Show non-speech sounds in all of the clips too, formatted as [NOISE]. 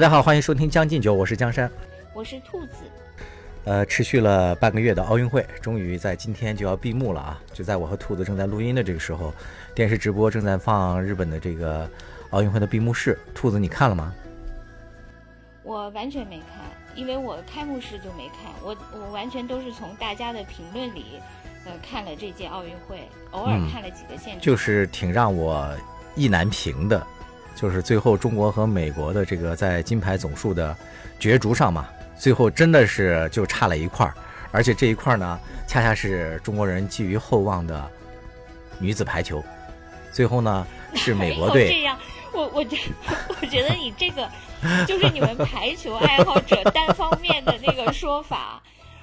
大家好，欢迎收听《将进酒》，我是江山，我是兔子。呃，持续了半个月的奥运会，终于在今天就要闭幕了啊！就在我和兔子正在录音的这个时候，电视直播正在放日本的这个奥运会的闭幕式。兔子，你看了吗？我完全没看，因为我开幕式就没看，我我完全都是从大家的评论里，呃，看了这届奥运会，偶尔看了几个现场，就是挺让我意难平的。就是最后中国和美国的这个在金牌总数的角逐上嘛，最后真的是就差了一块儿，而且这一块儿呢，恰恰是中国人寄予厚望的女子排球。最后呢，是美国队。[LAUGHS] 这样，我我觉我觉得你这个就是你们排球爱好者单方面的那个说法。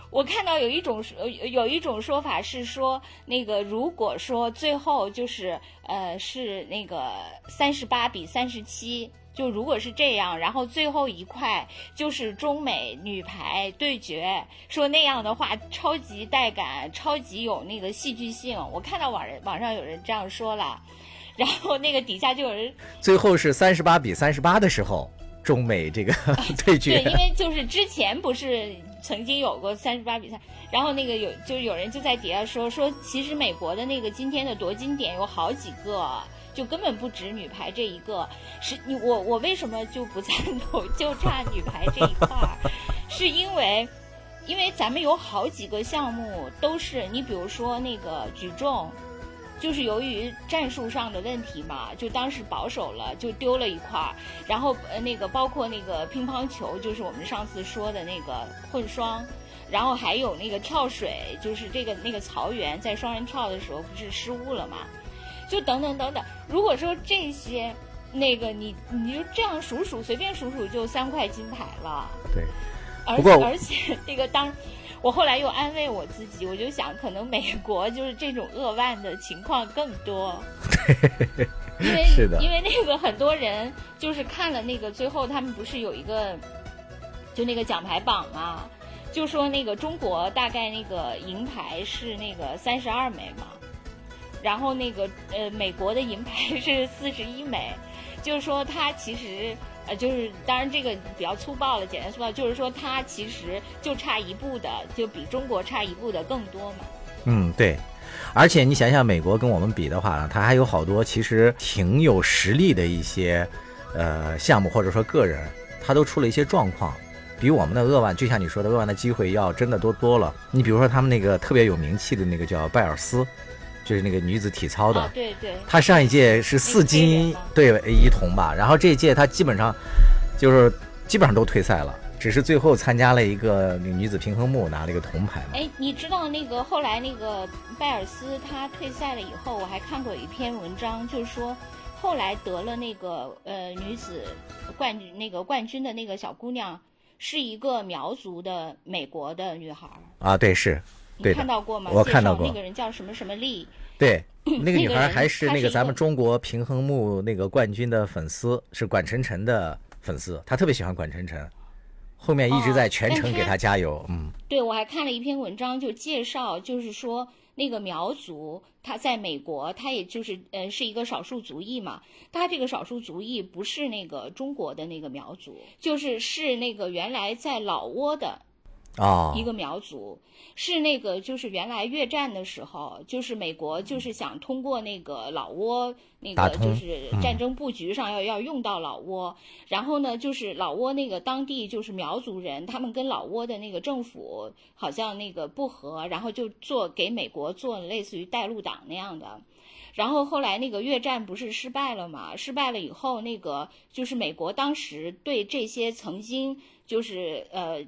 我看到有一种呃有一种说法是说，那个如果说最后就是呃是那个三十八比三十七，就如果是这样，然后最后一块就是中美女排对决，说那样的话超级带感，超级有那个戏剧性。我看到网人网上有人这样说了，然后那个底下就有人最后是三十八比三十八的时候，中美这个 [LAUGHS] 对决，对，因为就是之前不是。曾经有过三十八比赛，然后那个有就有人就在底下说说，其实美国的那个今天的夺金点有好几个，就根本不止女排这一个。是你我我为什么就不赞同？[LAUGHS] 就差女排这一块儿，是因为因为咱们有好几个项目都是你比如说那个举重，就是由于战术上的问题嘛，就当时保守了，就丢了一块儿。然后呃那个包括那个乒乓球，就是我们上次说的那个混双，然后还有那个跳水，就是这个那个曹原在双人跳的时候不是失误了嘛？就等等等等。如果说这些，那个你你就这样数数，随便数数就三块金牌了。对，而且而且那个当。我后来又安慰我自己，我就想，可能美国就是这种扼腕的情况更多。[LAUGHS] 因为因为那个很多人就是看了那个最后，他们不是有一个就那个奖牌榜嘛，就说那个中国大概那个银牌是那个三十二枚嘛，然后那个呃美国的银牌是四十一枚，就是说他其实。呃，就是当然这个比较粗暴了，简单粗暴，就是说它其实就差一步的，就比中国差一步的更多嘛。嗯，对。而且你想想，美国跟我们比的话呢，它还有好多其实挺有实力的一些呃项目或者说个人，他都出了一些状况，比我们的扼腕，就像你说的扼腕的机会要真的多多了。你比如说他们那个特别有名气的那个叫拜尔斯。就是那个女子体操的，对对，她上一届是四金对一铜吧，然后这一届她基本上就是基本上都退赛了，只是最后参加了一个那个女子平衡木拿了一个铜牌。哎，你知道那个后来那个拜尔斯她退赛了以后，我还看过一篇文章，就是说后来得了那个呃女子冠军那个冠军的那个小姑娘是一个苗族的美国的女孩啊，对是。你看到过吗？我看到过。那个人叫什么什么丽？对，[LAUGHS] 那个女孩还是那个咱们中国平衡木那个冠军的粉丝，是管晨晨的粉丝，她特别喜欢管晨晨，后面一直在全程给她加油。嗯，对，我还看了一篇文章，就介绍，就是说那个苗族，他在美国，他也就是呃是一个少数族裔嘛，他这个少数族裔不是那个中国的那个苗族，就是是那个原来在老挝的。啊，一个苗族是那个，就是原来越战的时候，就是美国就是想通过那个老挝那个就是战争布局上要要用到老挝，然后呢，就是老挝那个当地就是苗族人，他们跟老挝的那个政府好像那个不和，然后就做给美国做类似于带路党那样的，然后后来那个越战不是失败了嘛？失败了以后，那个就是美国当时对这些曾经就是呃。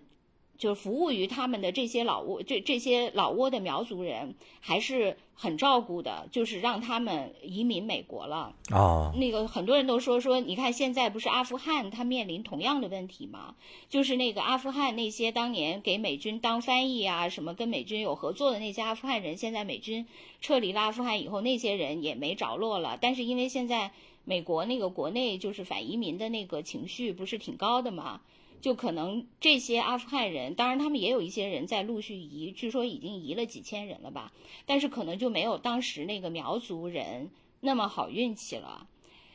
就是服务于他们的这些老挝，这这些老挝的苗族人还是很照顾的，就是让他们移民美国了。哦，那个很多人都说说，你看现在不是阿富汗他面临同样的问题吗？就是那个阿富汗那些当年给美军当翻译啊，什么跟美军有合作的那些阿富汗人，现在美军撤离了阿富汗以后，那些人也没着落了。但是因为现在美国那个国内就是反移民的那个情绪不是挺高的嘛。就可能这些阿富汗人，当然他们也有一些人在陆续移，据说已经移了几千人了吧，但是可能就没有当时那个苗族人那么好运气了。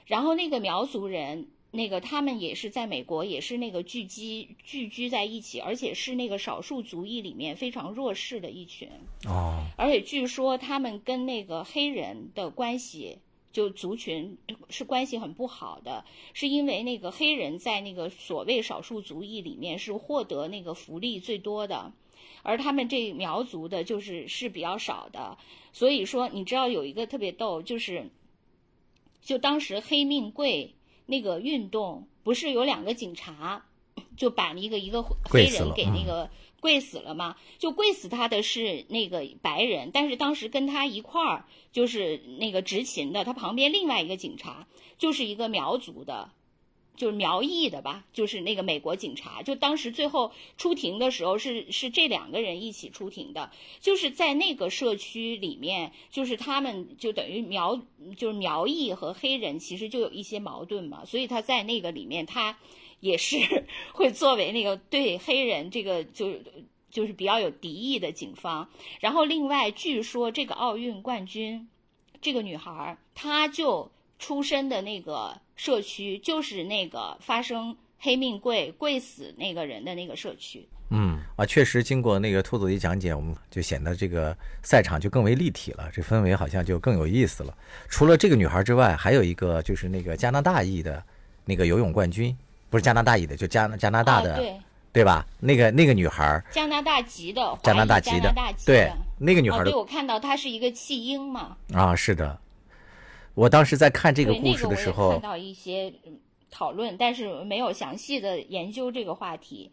然后那个苗族人那个他们也是在美国，也是那个聚集聚居在一起，而且是那个少数族裔里面非常弱势的一群。哦，而且据说他们跟那个黑人的关系，就族群是关系很不好的，是因为那个黑人在那个所谓少数族裔里面是获得那个福利最多的，而他们这苗族的就是是比较少的。所以说，你知道有一个特别逗，就是就当时黑命贵。那个运动不是有两个警察，就把一个一个黑人给那个跪死了吗？就跪死他的是那个白人，但是当时跟他一块儿就是那个执勤的，他旁边另外一个警察就是一个苗族的。就是苗裔的吧，就是那个美国警察，就当时最后出庭的时候是是这两个人一起出庭的，就是在那个社区里面，就是他们就等于苗就是苗裔和黑人其实就有一些矛盾嘛，所以他在那个里面他也是 [LAUGHS] 会作为那个对黑人这个就就是比较有敌意的警方，然后另外据说这个奥运冠军这个女孩，她就。出身的那个社区就是那个发生黑命贵贵死那个人的那个社区。嗯啊，确实经过那个兔子一讲解，我们就显得这个赛场就更为立体了，这氛围好像就更有意思了。除了这个女孩之外，还有一个就是那个加拿大裔的那个游泳冠军，不是加拿大裔的，就加加拿大的，对对吧？那个那个女孩，加拿大籍的，加拿大籍的，对那个女孩，对我看到她是一个弃婴嘛。啊，是的。我当时在看这个故事的时候，看到一些讨论，但是没有详细的研究这个话题。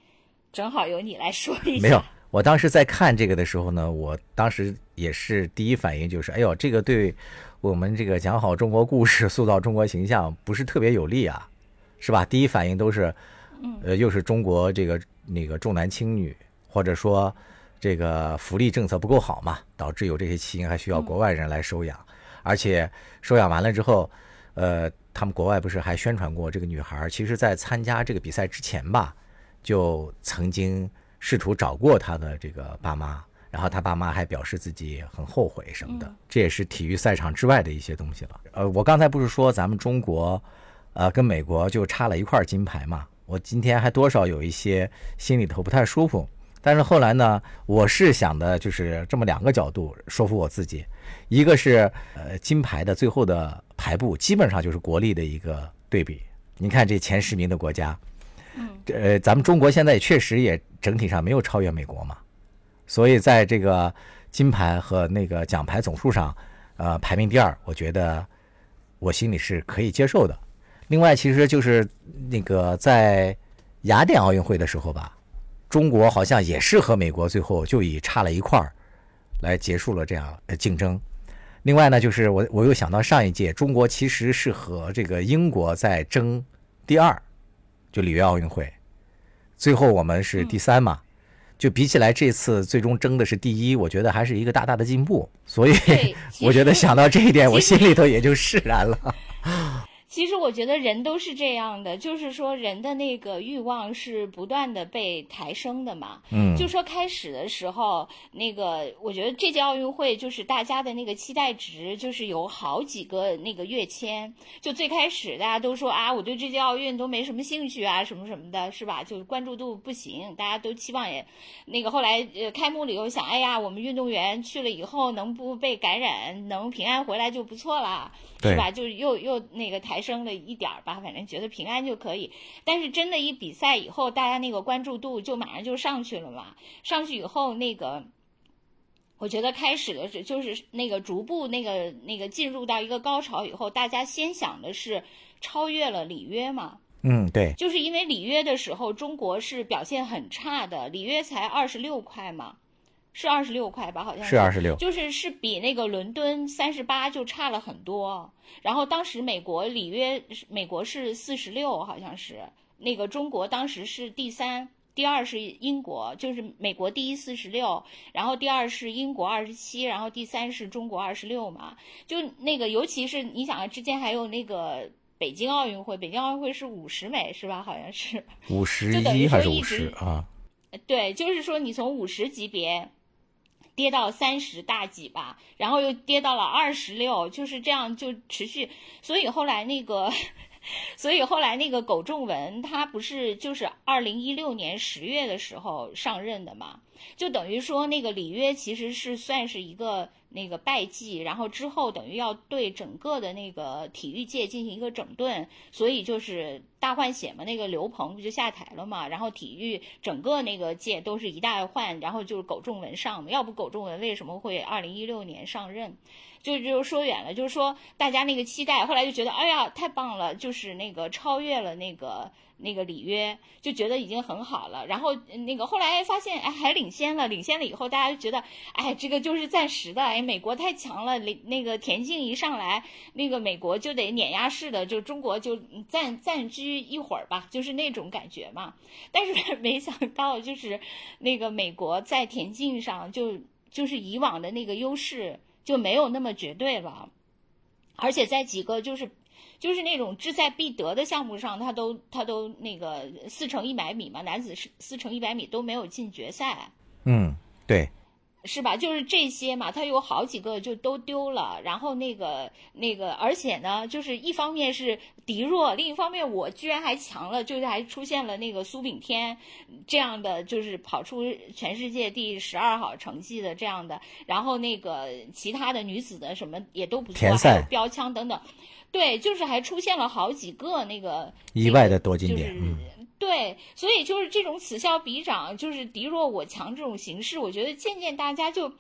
正好由你来说一下。没有，我当时在看这个的时候呢，我当时也是第一反应就是，哎呦，这个对我们这个讲好中国故事、塑造中国形象不是特别有利啊，是吧？第一反应都是，呃，又是中国这个那个重男轻女，或者说这个福利政策不够好嘛，导致有这些弃婴还需要国外人来收养。而且收养完了之后，呃，他们国外不是还宣传过这个女孩？其实，在参加这个比赛之前吧，就曾经试图找过她的这个爸妈，然后她爸妈还表示自己很后悔什么的。这也是体育赛场之外的一些东西了。呃，我刚才不是说咱们中国，呃，跟美国就差了一块金牌嘛？我今天还多少有一些心里头不太舒服。但是后来呢，我是想的就是这么两个角度说服我自己，一个是呃金牌的最后的排布基本上就是国力的一个对比。你看这前十名的国家，嗯，呃，咱们中国现在确实也整体上没有超越美国嘛，所以在这个金牌和那个奖牌总数上，呃，排名第二，我觉得我心里是可以接受的。另外，其实就是那个在雅典奥运会的时候吧。中国好像也是和美国最后就以差了一块儿来结束了这样竞争。另外呢，就是我我又想到上一届中国其实是和这个英国在争第二，就里约奥运会，最后我们是第三嘛，就比起来这次最终争的是第一，我觉得还是一个大大的进步。所以 [LAUGHS] 我觉得想到这一点，我心里头也就释然了。其实我觉得人都是这样的，就是说人的那个欲望是不断的被抬升的嘛。嗯，就说开始的时候，那个我觉得这届奥运会就是大家的那个期待值就是有好几个那个跃迁。就最开始大家都说啊，我对这届奥运都没什么兴趣啊，什么什么的，是吧？就关注度不行，大家都期望也那个后来呃开幕了以后想，哎呀，我们运动员去了以后能不被感染，能平安回来就不错了，是吧？就又又那个抬。升了一点儿吧，反正觉得平安就可以。但是真的，一比赛以后，大家那个关注度就马上就上去了嘛。上去以后，那个我觉得开始的是就是那个逐步那个那个进入到一个高潮以后，大家先想的是超越了里约嘛。嗯，对，就是因为里约的时候，中国是表现很差的，里约才二十六块嘛。是二十六块吧，好像是二十六，就是是比那个伦敦三十八就差了很多。然后当时美国里约，美国是四十六，好像是那个中国当时是第三，第二是英国，就是美国第一四十六，然后第二是英国二十七，然后第三是中国二十六嘛。就那个，尤其是你想之间还有那个北京奥运会，北京奥运会是五十枚是吧？好像是五十一还是五十啊？对，就是说你从五十级别。跌到三十大几吧，然后又跌到了二十六，就是这样就持续。所以后来那个 [LAUGHS] 所以后来那个苟仲文他不是就是二零一六年十月的时候上任的嘛，就等于说那个里约其实是算是一个。那个败绩，然后之后等于要对整个的那个体育界进行一个整顿，所以就是大换血嘛。那个刘鹏不就下台了嘛？然后体育整个那个界都是一大换，然后就是苟仲文上嘛。要不苟仲文为什么会二零一六年上任？就就说远了，就是说大家那个期待，后来就觉得哎呀太棒了，就是那个超越了那个。那个里约就觉得已经很好了，然后那个后来发现，哎，还领先了，领先了以后，大家就觉得，哎，这个就是暂时的，哎，美国太强了，那个田径一上来，那个美国就得碾压式的，就中国就暂暂居一会儿吧，就是那种感觉嘛。但是 [LAUGHS] 没想到，就是那个美国在田径上就就是以往的那个优势就没有那么绝对了，而且在几个就是。就是那种志在必得的项目上，他都他都那个四乘一百米嘛，男子是四乘一百米都没有进决赛。嗯，对，是吧？就是这些嘛，他有好几个就都丢了。然后那个那个，而且呢，就是一方面是敌弱，另一方面我居然还强了，就是还出现了那个苏炳添这样的，就是跑出全世界第十二好成绩的这样的。然后那个其他的女子的什么也都不错，还有标枪等等。对，就是还出现了好几个那个意外的多金点，对，所以就是这种此消彼长，就是敌弱我强这种形式，我觉得渐渐大家就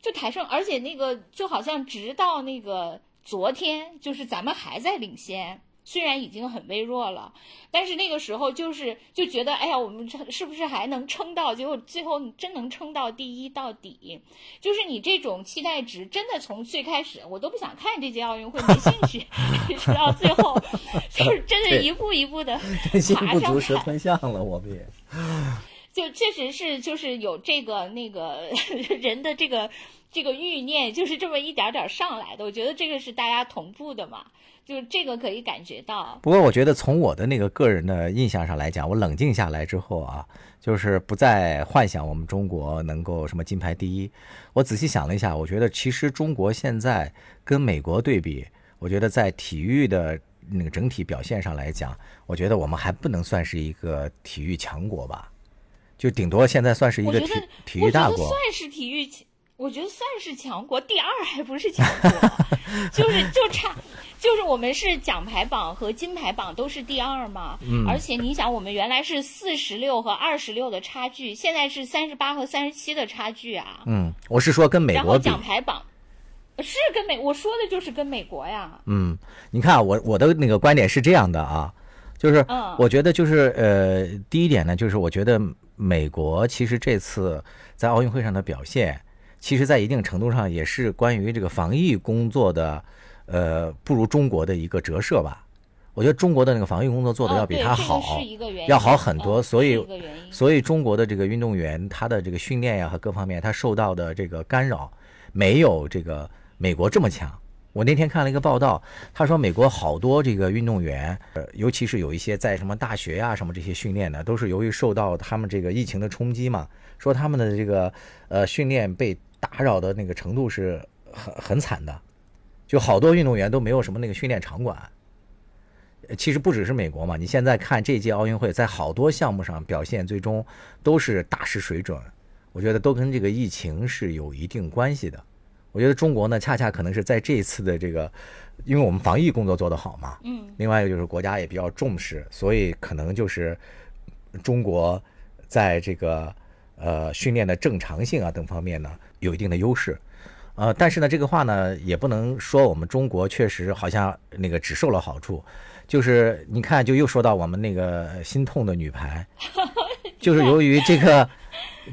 就抬升，而且那个就好像直到那个昨天，就是咱们还在领先。虽然已经很微弱了，但是那个时候就是就觉得，哎呀，我们是不是还能撑到？结果最后真能撑到第一到底，就是你这种期待值，真的从最开始我都不想看这届奥运会，没兴趣，[LAUGHS] 直到最后，就是真的一步一步的 [LAUGHS] 爬上蛇吞象了，我们也，就确实是就是有这个那个 [LAUGHS] 人的这个这个欲念，就是这么一点点上来的。我觉得这个是大家同步的嘛。就这个可以感觉到，不过我觉得从我的那个个人的印象上来讲，我冷静下来之后啊，就是不再幻想我们中国能够什么金牌第一。我仔细想了一下，我觉得其实中国现在跟美国对比，我觉得在体育的那个整体表现上来讲，我觉得我们还不能算是一个体育强国吧，就顶多现在算是一个体体育大国，算是体育。我觉得算是强国，第二还不是强国，就是就差，就是我们是奖牌榜和金牌榜都是第二嘛。嗯。而且你想，我们原来是四十六和二十六的差距，现在是三十八和三十七的差距啊。嗯，我是说跟美国然后奖牌榜是跟美，我说的就是跟美国呀。嗯，你看我我的那个观点是这样的啊，就是我觉得就是呃，第一点呢，就是我觉得美国其实这次在奥运会上的表现。其实，在一定程度上，也是关于这个防疫工作的，呃，不如中国的一个折射吧。我觉得中国的那个防疫工作做的要比他好，要好很多。所以，所以中国的这个运动员，他的这个训练呀和各方面，他受到的这个干扰，没有这个美国这么强。我那天看了一个报道，他说美国好多这个运动员，呃，尤其是有一些在什么大学呀什么这些训练的，都是由于受到他们这个疫情的冲击嘛，说他们的这个呃训练被。打扰的那个程度是很很惨的，就好多运动员都没有什么那个训练场馆。其实不只是美国嘛，你现在看这届奥运会，在好多项目上表现最终都是大失水准。我觉得都跟这个疫情是有一定关系的。我觉得中国呢，恰恰可能是在这一次的这个，因为我们防疫工作做得好嘛，嗯，另外一个就是国家也比较重视，所以可能就是中国在这个呃训练的正常性啊等方面呢。有一定的优势，呃，但是呢，这个话呢，也不能说我们中国确实好像那个只受了好处，就是你看，就又说到我们那个心痛的女排，[LAUGHS] 就是由于这个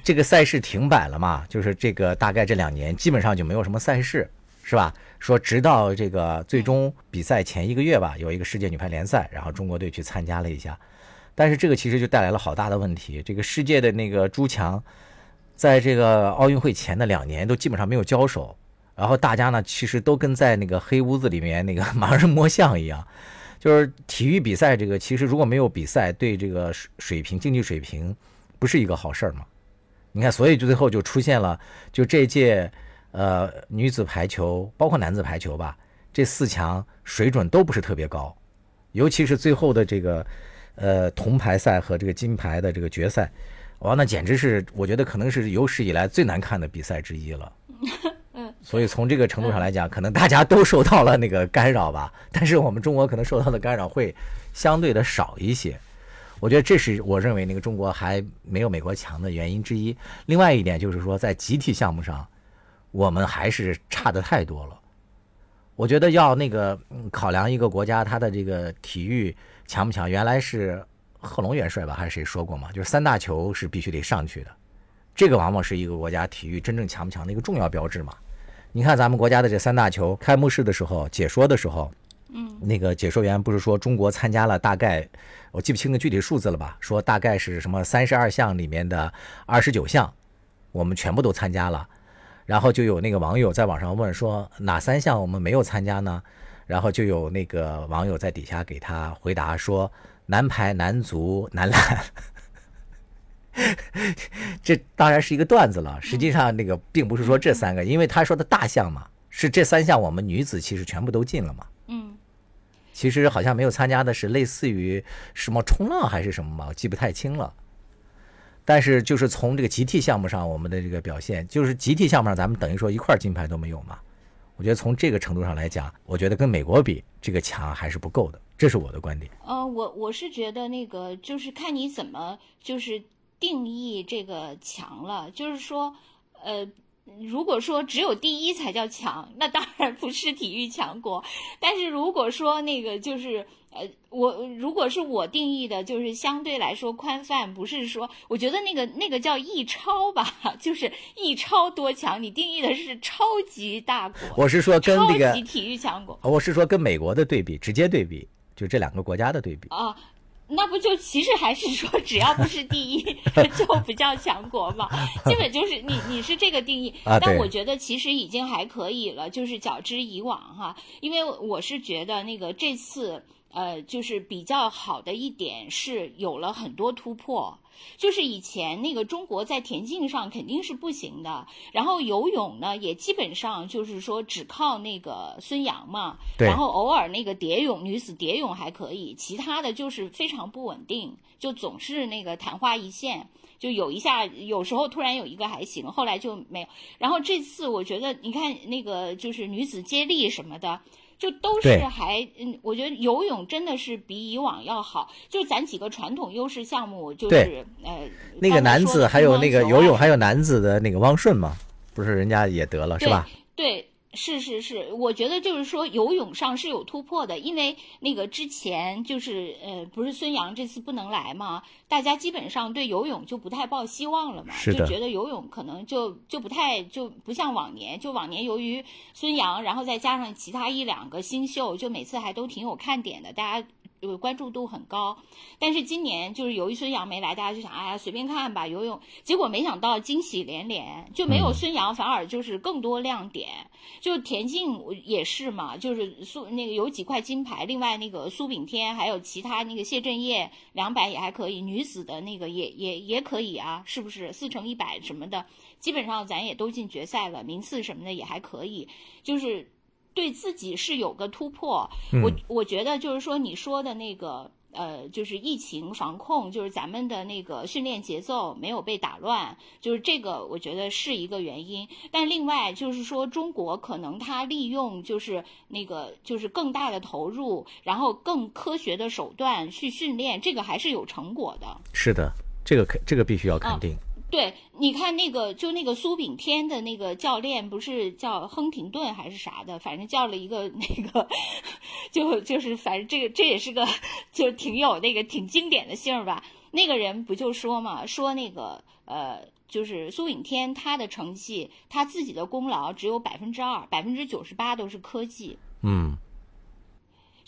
这个赛事停摆了嘛，就是这个大概这两年基本上就没有什么赛事，是吧？说直到这个最终比赛前一个月吧，有一个世界女排联赛，然后中国队去参加了一下，但是这个其实就带来了好大的问题，这个世界的那个诸强。在这个奥运会前的两年都基本上没有交手，然后大家呢其实都跟在那个黑屋子里面那个 [LAUGHS] 盲人摸象一样，就是体育比赛这个其实如果没有比赛，对这个水水平竞技水平不是一个好事儿嘛。你看，所以就最后就出现了，就这届呃女子排球包括男子排球吧，这四强水准都不是特别高，尤其是最后的这个呃铜牌赛和这个金牌的这个决赛，哇，那简直是我觉得可能是有史以来最难看的比赛之一了。[LAUGHS] 嗯，所以从这个程度上来讲，可能大家都受到了那个干扰吧，但是我们中国可能受到的干扰会相对的少一些。我觉得这是我认为那个中国还没有美国强的原因之一。另外一点就是说，在集体项目上，我们还是差的太多了。我觉得要那个考量一个国家它的这个体育强不强，原来是贺龙元帅吧还是谁说过嘛？就是三大球是必须得上去的，这个往往是一个国家体育真正强不强的一个重要标志嘛。你看咱们国家的这三大球开幕式的时候解说的时候。嗯，那个解说员不是说中国参加了大概，我记不清个具体数字了吧？说大概是什么三十二项里面的二十九项，我们全部都参加了。然后就有那个网友在网上问说哪三项我们没有参加呢？然后就有那个网友在底下给他回答说男排、男足、男篮。[LAUGHS] 这当然是一个段子了，实际上那个并不是说这三个，因为他说的大项嘛，是这三项我们女子其实全部都进了嘛。其实好像没有参加的是类似于什么冲浪还是什么嘛，我记不太清了。但是就是从这个集体项目上，我们的这个表现，就是集体项目上咱们等于说一块金牌都没有嘛。我觉得从这个程度上来讲，我觉得跟美国比，这个强还是不够的，这是我的观点。呃，我我是觉得那个就是看你怎么就是定义这个强了，就是说，呃。如果说只有第一才叫强，那当然不是体育强国。但是如果说那个就是呃，我如果是我定义的，就是相对来说宽泛，不是说我觉得那个那个叫一超吧，[LAUGHS] 就是一超多强，你定义的是超级大国。我是说跟那个超级体育强国。我是说跟美国的对比，直接对比，就这两个国家的对比啊。那不就其实还是说，只要不是第一，[LAUGHS] 就不叫强国嘛？基本就是你你是这个定义，但我觉得其实已经还可以了，就是较之以往哈。因为我是觉得那个这次呃，就是比较好的一点是有了很多突破。就是以前那个中国在田径上肯定是不行的，然后游泳呢也基本上就是说只靠那个孙杨嘛，然后偶尔那个蝶泳女子蝶泳还可以，其他的就是非常不稳定，就总是那个昙花一现，就有一下有时候突然有一个还行，后来就没有。然后这次我觉得你看那个就是女子接力什么的。就都是还嗯，我觉得游泳真的是比以往要好。就咱几个传统优势项目，就是呃，那个男子还有那个游泳，还有男子的那个汪顺嘛，不是人家也得了是吧？对。是是是，我觉得就是说游泳上是有突破的，因为那个之前就是呃，不是孙杨这次不能来嘛，大家基本上对游泳就不太抱希望了嘛，就觉得游泳可能就就不太就不像往年，就往年由于孙杨，然后再加上其他一两个新秀，就每次还都挺有看点的，大家。有关注度很高，但是今年就是由于孙杨没来，大家就想哎呀随便看吧游泳，结果没想到惊喜连连，就没有孙杨，反而就是更多亮点。就田径也是嘛，就是苏那个有几块金牌，另外那个苏炳添还有其他那个谢震业两百也还可以，女子的那个也也也可以啊，是不是四乘一百什么的，基本上咱也都进决赛了，名次什么的也还可以，就是。对自己是有个突破，我我觉得就是说你说的那个呃，就是疫情防控，就是咱们的那个训练节奏没有被打乱，就是这个我觉得是一个原因。但另外就是说，中国可能它利用就是那个就是更大的投入，然后更科学的手段去训练，这个还是有成果的。是的，这个肯这个必须要肯定。对，你看那个，就那个苏炳添的那个教练，不是叫亨廷顿还是啥的，反正叫了一个那个，就就是反正这个这也是个，就挺有那个挺经典的姓儿吧。那个人不就说嘛，说那个呃，就是苏炳添他的成绩，他自己的功劳只有百分之二，百分之九十八都是科技。嗯。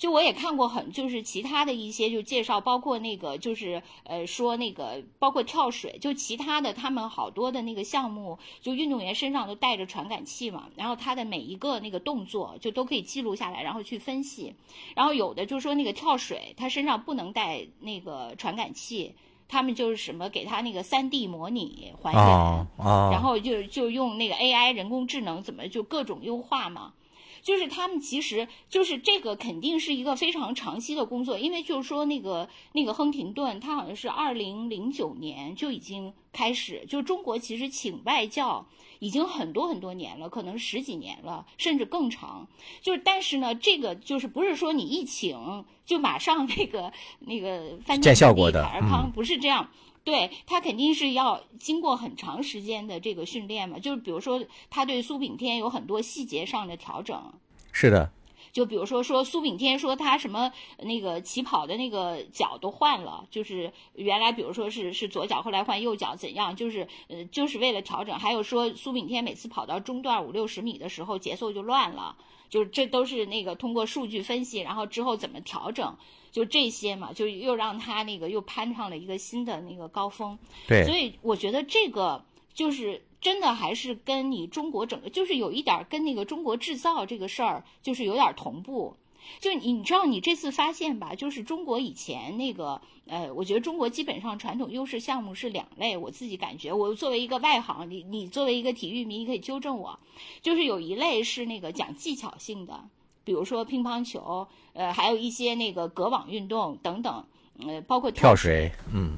就我也看过很，就是其他的一些就介绍，包括那个就是呃说那个包括跳水，就其他的他们好多的那个项目，就运动员身上都带着传感器嘛，然后他的每一个那个动作就都可以记录下来，然后去分析。然后有的就说那个跳水，他身上不能带那个传感器，他们就是什么给他那个三 D 模拟还原，然后就就用那个 AI 人工智能怎么就各种优化嘛。就是他们其实就是这个肯定是一个非常长期的工作，因为就是说那个那个亨廷顿，他好像是二零零九年就已经开始，就中国其实请外教已经很多很多年了，可能十几年了，甚至更长。就是但是呢，这个就是不是说你一请就马上那个那个翻见效果的，尔康不是这样。对他肯定是要经过很长时间的这个训练嘛，就是比如说他对苏炳添有很多细节上的调整。是的。就比如说说苏炳添说他什么那个起跑的那个脚都换了，就是原来比如说是是左脚，后来换右脚怎样，就是呃就是为了调整。还有说苏炳添每次跑到中段五六十米的时候节奏就乱了，就是这都是那个通过数据分析，然后之后怎么调整。就这些嘛，就又让他那个又攀上了一个新的那个高峰。对，所以我觉得这个就是真的还是跟你中国整个就是有一点跟那个中国制造这个事儿就是有点同步。就你你知道你这次发现吧，就是中国以前那个呃，我觉得中国基本上传统优势项目是两类。我自己感觉，我作为一个外行，你你作为一个体育迷，你可以纠正我，就是有一类是那个讲技巧性的。比如说乒乓球，呃，还有一些那个隔网运动等等，呃，包括跳水，嗯，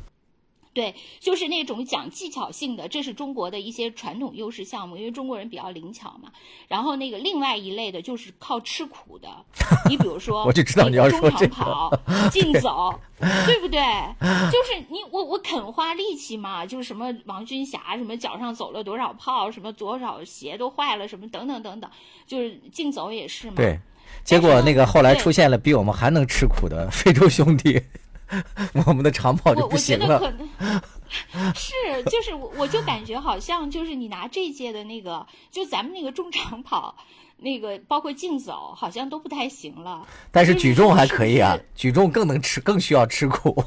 对，就是那种讲技巧性的，这是中国的一些传统优势项目，因为中国人比较灵巧嘛。然后那个另外一类的就是靠吃苦的，[LAUGHS] 你比如说，我就知道你要说中长跑、竞走，对不对？就是你我我肯花力气嘛，就是什么王军霞，什么脚上走了多少泡，什么多少鞋都坏了，什么等等等等，就是竞走也是嘛。对。结果那个后来出现了比我们还能吃苦的非洲兄弟，[LAUGHS] 我们的长跑就不行了。我觉得可能 [LAUGHS] 是，就是我我就感觉好像就是你拿这届的那个，就咱们那个中长跑，那个包括竞走，好像都不太行了。但是举重还可以啊，举重更能吃，更需要吃苦。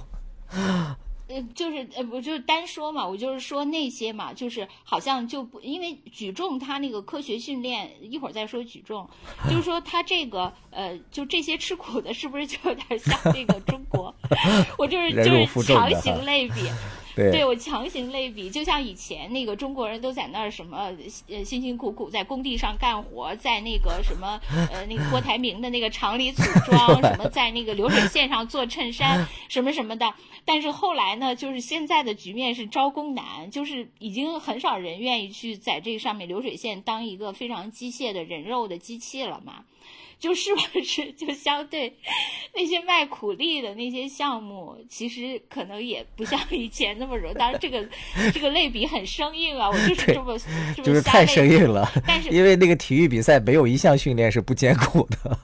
呃，就是呃，不就是单说嘛，我就是说那些嘛，就是好像就不因为举重，它那个科学训练，一会儿再说举重，[LAUGHS] 就是说它这个呃，就这些吃苦的，是不是就有点像那个中国？[LAUGHS] 我就是就是强行类比。[LAUGHS] 对我强行类比，就像以前那个中国人都在那儿什么呃辛辛苦苦在工地上干活，在那个什么呃那个郭台铭的那个厂里组 [LAUGHS] 装，什么在那个流水线上做衬衫，[LAUGHS] 什么什么的。但是后来呢，就是现在的局面是招工难，就是已经很少人愿意去在这上面流水线当一个非常机械的人肉的机器了嘛。就是不是就相对那些卖苦力的那些项目，其实可能也不像以前那么容易。当然，这个 [LAUGHS] 这个类比很生硬啊，我就是这么就是太生硬了。但是因为那个体育比赛没有一项训练是不艰苦的。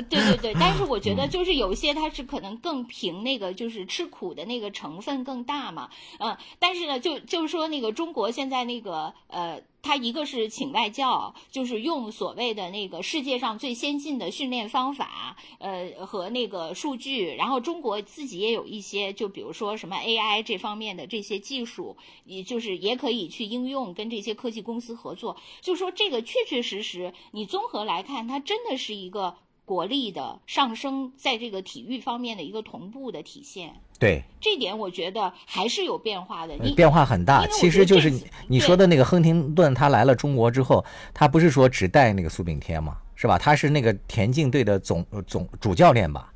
呃，对对对，但是我觉得就是有一些它是可能更凭那个就是吃苦的那个成分更大嘛。嗯，但是呢，就就是说那个中国现在那个呃。他一个是请外教，就是用所谓的那个世界上最先进的训练方法，呃和那个数据，然后中国自己也有一些，就比如说什么 AI 这方面的这些技术，也就是也可以去应用，跟这些科技公司合作。就说这个确确实实，你综合来看，它真的是一个国力的上升，在这个体育方面的一个同步的体现。对这点，我觉得还是有变化的。你变化很大，其实就是你你说的那个亨廷顿，他来了中国之后，他不是说只带那个苏炳添吗？是吧？他是那个田径队的总总主教练吧？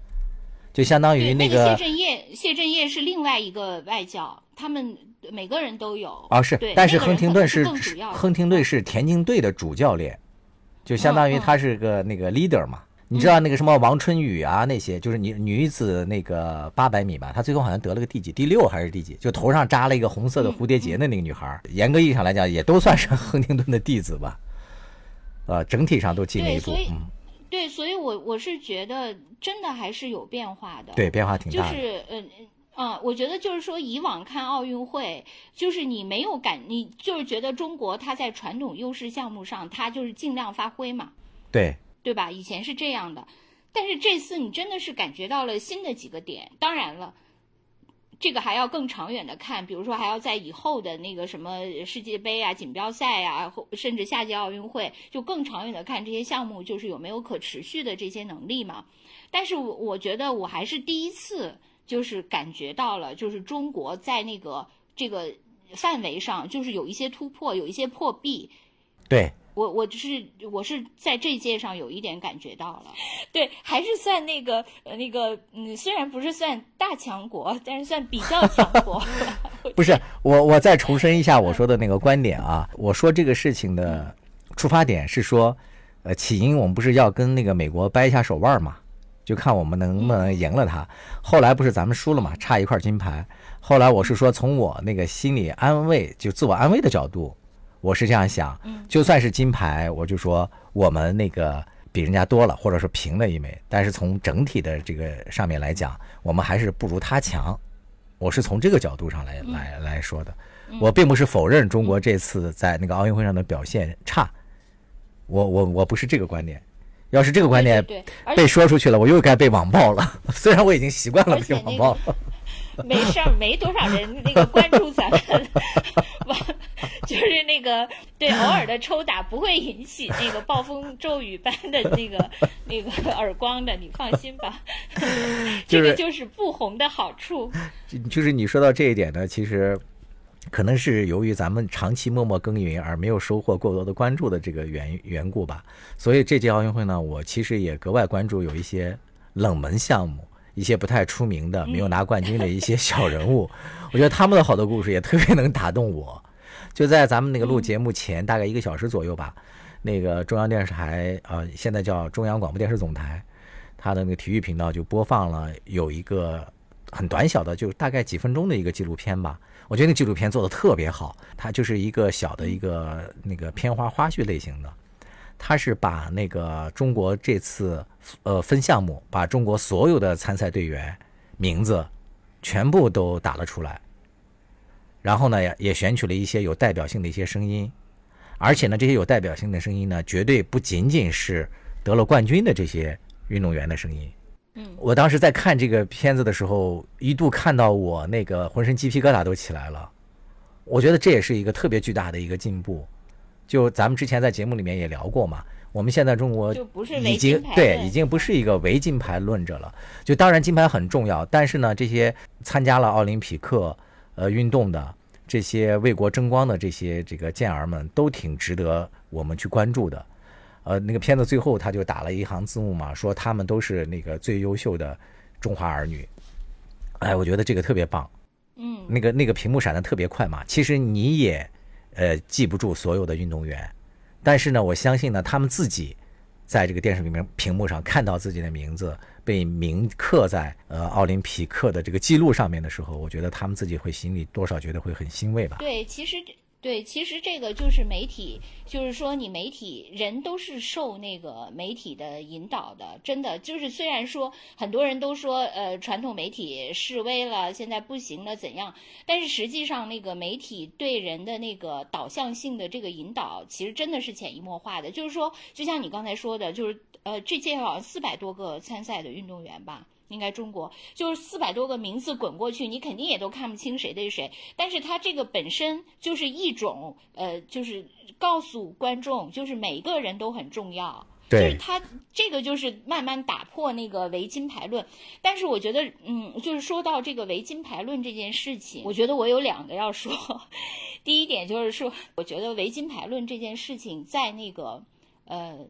就相当于那个谢震业，谢震业是另外一个外教，他们每个人都有。哦，是，但是亨廷顿是亨廷顿是田径队的主教练，就相当于他是个那个 leader 嘛。你知道那个什么王春雨啊，那些就是女女子那个八百米吧，她最后好像得了个第几，第六还是第几？就头上扎了一个红色的蝴蝶结的那个女孩，严格意义上来讲，也都算是亨廷顿的弟子吧。呃，整体上都进了一步。嗯，对，所以我我是觉得真的还是有变化的。对，变化挺大的。就是嗯嗯，我觉得就是说，以往看奥运会，就是你没有感，你就是觉得中国它在传统优势项目上，它就是尽量发挥嘛。对。对吧？以前是这样的，但是这次你真的是感觉到了新的几个点。当然了，这个还要更长远的看，比如说还要在以后的那个什么世界杯啊、锦标赛啊，甚至夏季奥运会，就更长远的看这些项目，就是有没有可持续的这些能力嘛。但是我觉得我还是第一次，就是感觉到了，就是中国在那个这个范围上，就是有一些突破，有一些破壁。对。我我就是我是在这届上有一点感觉到了，[LAUGHS] 对，还是算那个呃那个嗯，虽然不是算大强国，但是算比较强国。[LAUGHS] 不是我我再重申一下我说的那个观点啊，我说这个事情的出发点是说，呃，起因我们不是要跟那个美国掰一下手腕嘛，就看我们能不能赢了他。后来不是咱们输了嘛，差一块金牌。后来我是说从我那个心理安慰就自我安慰的角度。我是这样想，就算是金牌，我就说我们那个比人家多了，或者说平了一枚，但是从整体的这个上面来讲，我们还是不如他强。我是从这个角度上来来来说的，我并不是否认中国这次在那个奥运会上的表现差，我我我不是这个观点。要是这个观点被说出去了，我又该被网暴了。[LAUGHS] 虽然我已经习惯了被网暴。没事儿，没多少人那个关注咱们，个对偶尔的抽打不会引起那个暴风骤雨般的那个那个耳光的，你放心吧。[LAUGHS] 这个就是不红的好处。就是你说到这一点呢，其实可能是由于咱们长期默默耕耘而没有收获过多的关注的这个缘缘故吧。所以这届奥运会呢，我其实也格外关注有一些冷门项目。一些不太出名的、没有拿冠军的一些小人物，我觉得他们的好多故事也特别能打动我。就在咱们那个录节目前大概一个小时左右吧，那个中央电视台啊，现在叫中央广播电视总台，它的那个体育频道就播放了有一个很短小的，就大概几分钟的一个纪录片吧。我觉得那纪录片做的特别好，它就是一个小的一个那个片花花絮类型的。它是把那个中国这次呃分项目，把中国所有的参赛队员名字全部都打了出来，然后呢也也选取了一些有代表性的一些声音，而且呢这些有代表性的声音呢，绝对不仅仅是得了冠军的这些运动员的声音。嗯，我当时在看这个片子的时候，一度看到我那个浑身鸡皮疙瘩都起来了。我觉得这也是一个特别巨大的一个进步。就咱们之前在节目里面也聊过嘛，我们现在中国已经对已经不是一个唯金牌论者了。就当然金牌很重要，但是呢，这些参加了奥林匹克呃运动的这些为国争光的这些这个健儿们，都挺值得我们去关注的。呃，那个片子最后他就打了一行字幕嘛，说他们都是那个最优秀的中华儿女。哎，我觉得这个特别棒。嗯，那个那个屏幕闪的特别快嘛，其实你也。呃，记不住所有的运动员，但是呢，我相信呢，他们自己在这个电视里面屏幕上看到自己的名字被铭刻在呃奥林匹克的这个记录上面的时候，我觉得他们自己会心里多少觉得会很欣慰吧。对，其实。对，其实这个就是媒体，就是说你媒体人都是受那个媒体的引导的，真的就是虽然说很多人都说呃传统媒体示威了，现在不行了怎样，但是实际上那个媒体对人的那个导向性的这个引导，其实真的是潜移默化的。就是说，就像你刚才说的，就是呃这届好像四百多个参赛的运动员吧。应该中国就是四百多个名字滚过去，你肯定也都看不清谁对谁。但是它这个本身就是一种，呃，就是告诉观众，就是每个人都很重要。对，就是它这个就是慢慢打破那个唯金牌论。但是我觉得，嗯，就是说到这个唯金牌论这件事情，我觉得我有两个要说。[LAUGHS] 第一点就是说，我觉得唯金牌论这件事情在那个，呃。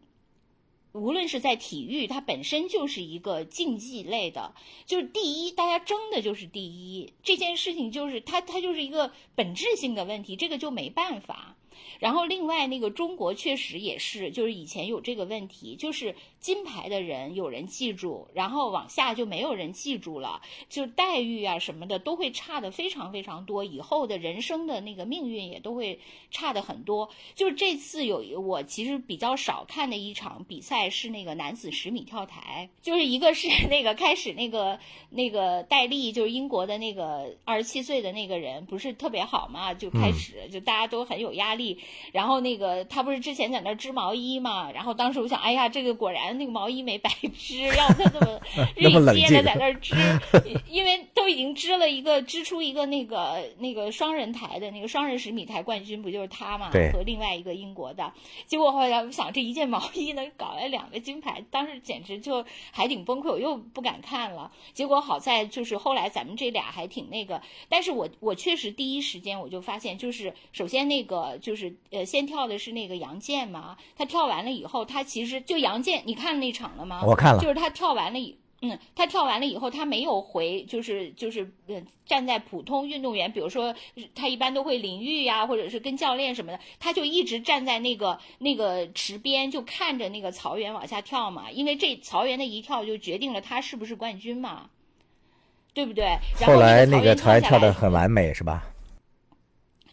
无论是在体育，它本身就是一个竞技类的，就是第一，大家争的就是第一，这件事情就是它，它就是一个本质性的问题，这个就没办法。然后另外那个中国确实也是，就是以前有这个问题，就是金牌的人有人记住，然后往下就没有人记住了，就待遇啊什么的都会差的非常非常多，以后的人生的那个命运也都会差的很多。就是这次有一我其实比较少看的一场比赛是那个男子十米跳台，就是一个是那个开始那个那个戴笠，就是英国的那个二十七岁的那个人不是特别好嘛，就开始就大家都很有压力。然后那个他不是之前在那织毛衣嘛？然后当时我想，哎呀，这个果然那个毛衣没白织，要不他这么日以继夜的在那织，[LAUGHS] 因为都已经织了一个织出一个那个那个双人台的那个双人十米台冠军，不就是他嘛？和另外一个英国的。结果后来我想，这一件毛衣能搞来两个金牌，当时简直就还挺崩溃，我又不敢看了。结果好在就是后来咱们这俩还挺那个，但是我我确实第一时间我就发现，就是首先那个就。就是呃，先跳的是那个杨健嘛，他跳完了以后，他其实就杨健，你看那场了吗？我看了，就是他跳完了以。嗯，他跳完了以后，他没有回，就是就是呃，站在普通运动员，比如说他一般都会淋浴呀，或者是跟教练什么的，他就一直站在那个那个池边，就看着那个曹原往下跳嘛，因为这曹原的一跳就决定了他是不是冠军嘛，对不对？后来那个曹原跳的很完美，是吧？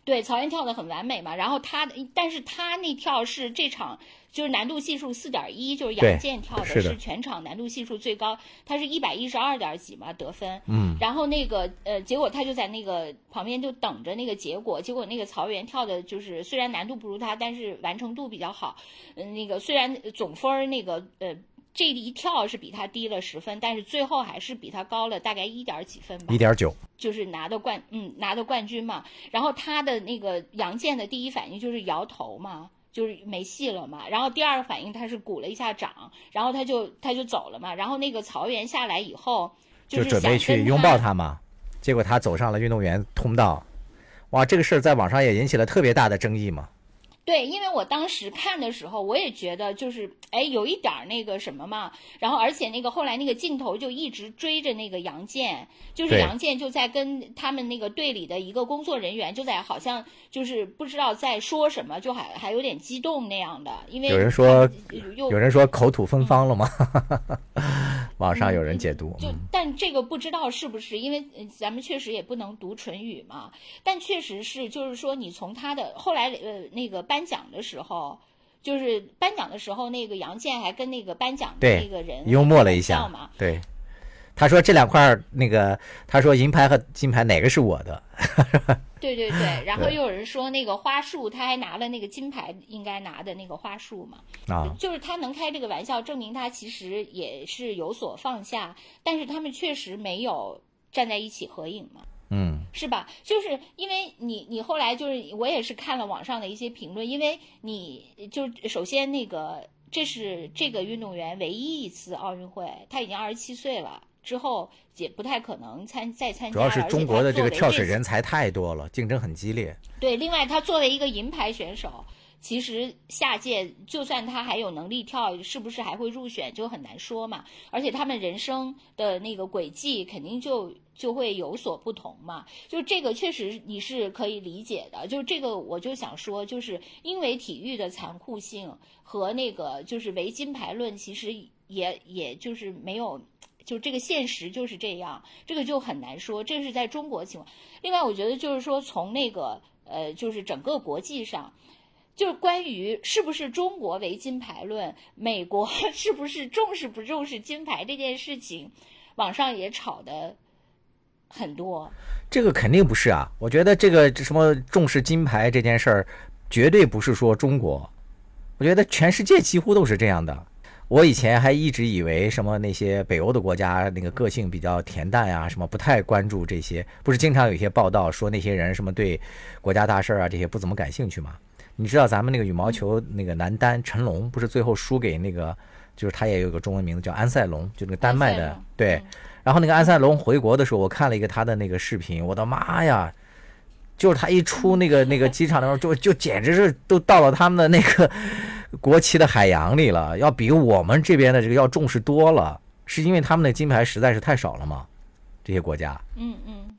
对，曹原跳的很完美嘛，然后他，但是他那跳是这场就是难度系数四点一，就是杨健跳的是全场难度系数最高，他是一百一十二点几嘛得分，嗯，然后那个呃结果他就在那个旁边就等着那个结果，结果那个曹原跳的就是虽然难度不如他，但是完成度比较好，嗯，那个虽然总分那个呃。这一跳是比他低了十分，但是最后还是比他高了大概一点几分吧。一点九，就是拿的冠，嗯，拿的冠军嘛。然后他的那个杨健的第一反应就是摇头嘛，就是没戏了嘛。然后第二个反应他是鼓了一下掌，然后他就他就走了嘛。然后那个曹原下来以后，就准备去拥抱他嘛，结果他走上了运动员通道，哇，这个事儿在网上也引起了特别大的争议嘛。对，因为我当时看的时候，我也觉得就是哎，有一点那个什么嘛。然后，而且那个后来那个镜头就一直追着那个杨健，就是杨健就在跟他们那个队里的一个工作人员就在好像就是不知道在说什么，就还还有点激动那样的。因为有人说，有人说口吐芬芳了吗？[LAUGHS] 网上有人解读。就但这个不知道是不是，因为咱们确实也不能读唇语嘛。但确实是，就是说你从他的后来呃那个。颁奖的时候，就是颁奖的时候，那个杨健还跟那个颁奖的那个人幽默了一下嘛。对，他说这两块那个，他说银牌和金牌哪个是我的？[LAUGHS] 对对对，然后又有人说那个花束，他还拿了那个金牌应该拿的那个花束嘛。啊，就是他能开这个玩笑，证明他其实也是有所放下，但是他们确实没有站在一起合影嘛。嗯，是吧？就是因为你，你后来就是我也是看了网上的一些评论，因为你就首先那个这是这个运动员唯一一次奥运会，他已经二十七岁了，之后也不太可能参再参加。主要是中国的这个跳水人才太多了，竞争很激烈。对，另外他作为一个银牌选手。其实下届就算他还有能力跳，是不是还会入选就很难说嘛。而且他们人生的那个轨迹肯定就就会有所不同嘛。就这个确实你是可以理解的。就这个我就想说，就是因为体育的残酷性和那个就是唯金牌论，其实也也就是没有，就这个现实就是这样，这个就很难说。这是在中国情况。另外，我觉得就是说从那个呃，就是整个国际上。就是关于是不是中国为金牌论，美国 [LAUGHS] 是不是重视不重视金牌这件事情，网上也吵的很多。这个肯定不是啊，我觉得这个什么重视金牌这件事儿，绝对不是说中国，我觉得全世界几乎都是这样的。我以前还一直以为什么那些北欧的国家那个个性比较恬淡啊，什么不太关注这些，不是经常有一些报道说那些人什么对国家大事啊这些不怎么感兴趣吗？你知道咱们那个羽毛球那个男单陈龙不是最后输给那个，就是他也有个中文名字叫安塞龙，就那个丹麦的对。然后那个安塞龙回国的时候，我看了一个他的那个视频，我的妈呀！就是他一出那个那个机场的时候，就就简直是都到了他们的那个国旗的海洋里了，要比我们这边的这个要重视多了。是因为他们的金牌实在是太少了吗？这些国家？嗯嗯。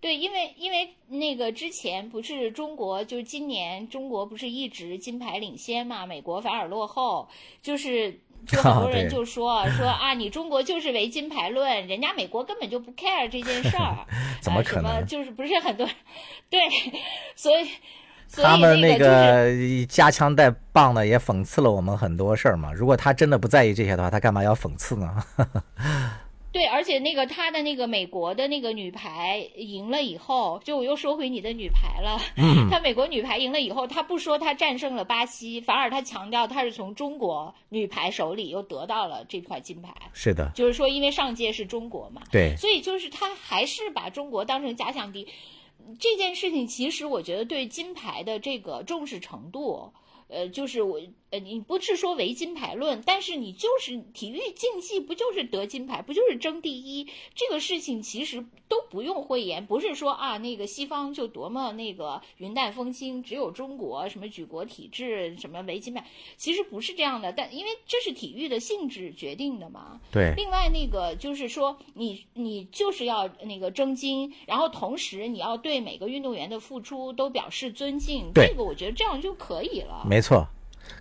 对，因为因为那个之前不是中国，就是今年中国不是一直金牌领先嘛，美国反而落后，就是就很多人 [LAUGHS] 就说说啊，你中国就是唯金牌论，人家美国根本就不 care 这件事儿，[LAUGHS] 怎么可能？就是不是很多，对，所以 [LAUGHS] 他们那个夹枪带棒的也讽刺了我们很多事儿嘛。如果他真的不在意这些的话，他干嘛要讽刺呢？对，而且那个他的那个美国的那个女排赢了以后，就我又说回你的女排了。嗯，[LAUGHS] 他美国女排赢了以后，他不说他战胜了巴西，反而他强调他是从中国女排手里又得到了这块金牌。是的，就是说因为上届是中国嘛。对，所以就是他还是把中国当成假想敌。这件事情其实我觉得对金牌的这个重视程度。呃，就是我呃，你不是说唯金牌论，但是你就是体育竞技，不就是得金牌，不就是争第一？这个事情其实都不用讳言，不是说啊，那个西方就多么那个云淡风轻，只有中国什么举国体制，什么唯金牌，其实不是这样的。但因为这是体育的性质决定的嘛。对。另外那个就是说，你你就是要那个争金，然后同时你要对每个运动员的付出都表示尊敬，这个我觉得这样就可以了。没错。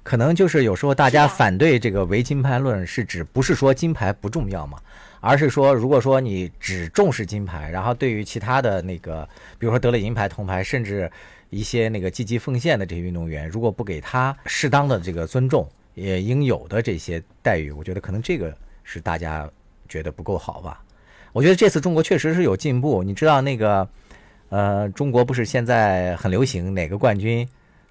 可能就是有时候大家反对这个唯金牌论，是指不是说金牌不重要嘛，而是说如果说你只重视金牌，然后对于其他的那个，比如说得了银牌、铜牌，甚至一些那个积极奉献的这些运动员，如果不给他适当的这个尊重，也应有的这些待遇，我觉得可能这个是大家觉得不够好吧。我觉得这次中国确实是有进步，你知道那个，呃，中国不是现在很流行哪个冠军？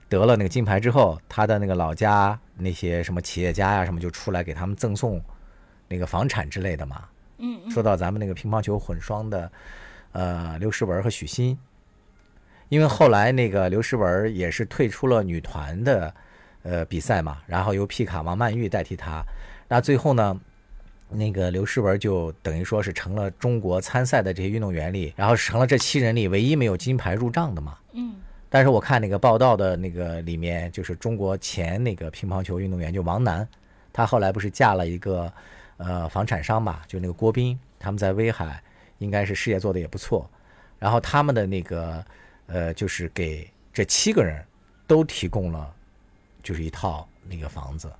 得了那个金牌之后，他的那个老家那些什么企业家呀什么就出来给他们赠送那个房产之类的嘛。嗯。说到咱们那个乒乓球混双的，呃，刘诗雯和许昕，因为后来那个刘诗雯也是退出了女团的呃比赛嘛，然后由皮卡王曼玉代替她，那最后呢，那个刘诗雯就等于说是成了中国参赛的这些运动员里，然后成了这七人里唯一没有金牌入账的嘛。嗯。但是我看那个报道的那个里面，就是中国前那个乒乓球运动员就王楠，她后来不是嫁了一个呃房产商嘛，就那个郭斌，他们在威海应该是事业做得也不错。然后他们的那个呃，就是给这七个人都提供了就是一套那个房子，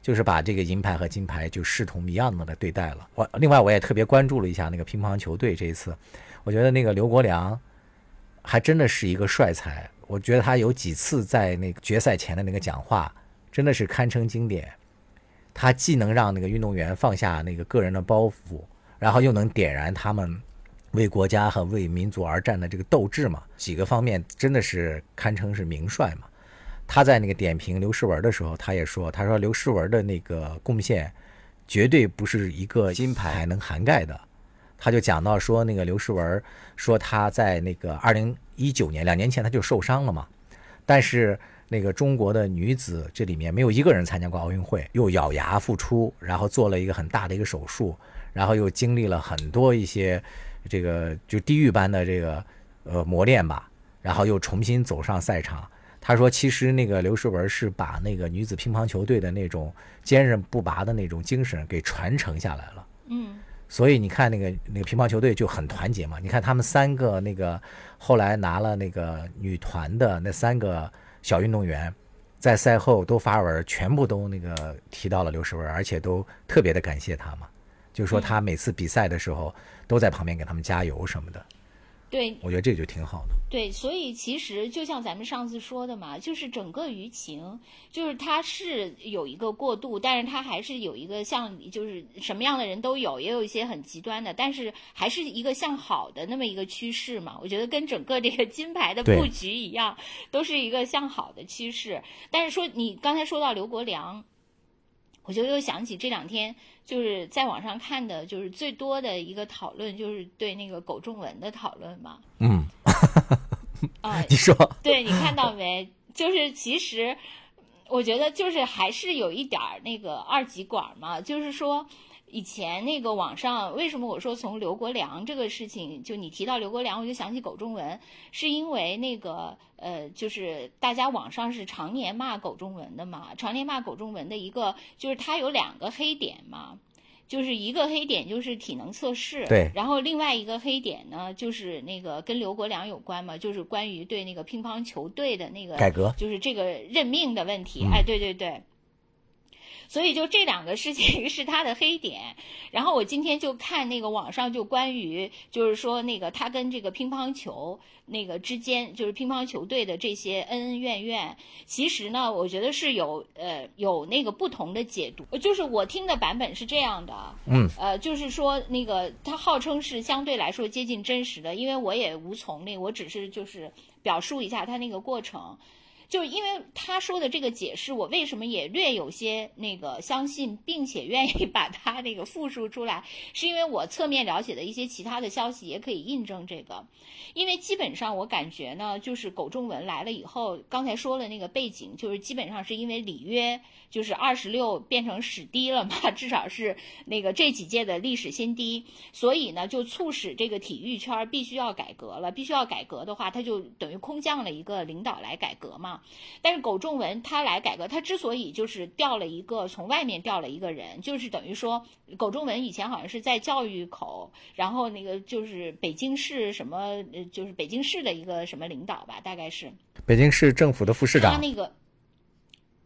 就是把这个银牌和金牌就视同一样的来对待了。我另外我也特别关注了一下那个乒乓球队这一次，我觉得那个刘国梁。还真的是一个帅才，我觉得他有几次在那个决赛前的那个讲话，真的是堪称经典。他既能让那个运动员放下那个个人的包袱，然后又能点燃他们为国家和为民族而战的这个斗志嘛，几个方面真的是堪称是名帅嘛。他在那个点评刘诗雯的时候，他也说，他说刘诗雯的那个贡献绝对不是一个金牌能涵盖的。他就讲到说，那个刘诗雯说他在那个二零一九年两年前他就受伤了嘛，但是那个中国的女子这里面没有一个人参加过奥运会，又咬牙复出，然后做了一个很大的一个手术，然后又经历了很多一些这个就地狱般的这个呃磨练吧，然后又重新走上赛场。他说，其实那个刘诗雯是把那个女子乒乓球队的那种坚韧不拔的那种精神给传承下来了。嗯。所以你看那个那个乒乓球队就很团结嘛。你看他们三个那个后来拿了那个女团的那三个小运动员，在赛后都发文，全部都那个提到了刘诗雯，而且都特别的感谢她嘛，就是说她每次比赛的时候都在旁边给他们加油什么的。对，我觉得这就挺好的。对，所以其实就像咱们上次说的嘛，就是整个舆情，就是它是有一个过渡，但是它还是有一个像，就是什么样的人都有，也有一些很极端的，但是还是一个向好的那么一个趋势嘛。我觉得跟整个这个金牌的布局一样，都是一个向好的趋势。但是说你刚才说到刘国梁。我就又想起这两天就是在网上看的，就是最多的一个讨论，就是对那个苟仲文的讨论嘛。嗯，[LAUGHS] 啊，[LAUGHS] 你说，对你看到没？就是其实我觉得就是还是有一点儿那个二极管嘛，就是说。以前那个网上为什么我说从刘国梁这个事情，就你提到刘国梁，我就想起苟仲文，是因为那个呃，就是大家网上是常年骂苟仲文的嘛，常年骂苟仲文的一个就是他有两个黑点嘛，就是一个黑点就是体能测试，对，然后另外一个黑点呢就是那个跟刘国梁有关嘛，就是关于对那个乒乓球队的那个改革，就是这个任命的问题，哎，对对对。所以就这两个事情 [LAUGHS] 是他的黑点，然后我今天就看那个网上就关于就是说那个他跟这个乒乓球那个之间就是乒乓球队的这些恩恩怨怨，其实呢，我觉得是有呃有那个不同的解读，就是我听的版本是这样的，嗯，呃，就是说那个他号称是相对来说接近真实的，因为我也无从那，我只是就是表述一下他那个过程。就是因为他说的这个解释，我为什么也略有些那个相信，并且愿意把它那个复述出来，是因为我侧面了解的一些其他的消息也可以印证这个。因为基本上我感觉呢，就是苟仲文来了以后，刚才说了那个背景，就是基本上是因为里约就是二十六变成史低了嘛，[LAUGHS] 至少是那个这几届的历史新低，所以呢就促使这个体育圈必须要改革了。必须要改革的话，他就等于空降了一个领导来改革嘛。但是苟仲文他来改革，他之所以就是调了一个从外面调了一个人，就是等于说苟仲文以前好像是在教育口，然后那个就是北京市什么，就是北京市的一个什么领导吧，大概是北京市政府的副市长。他那个。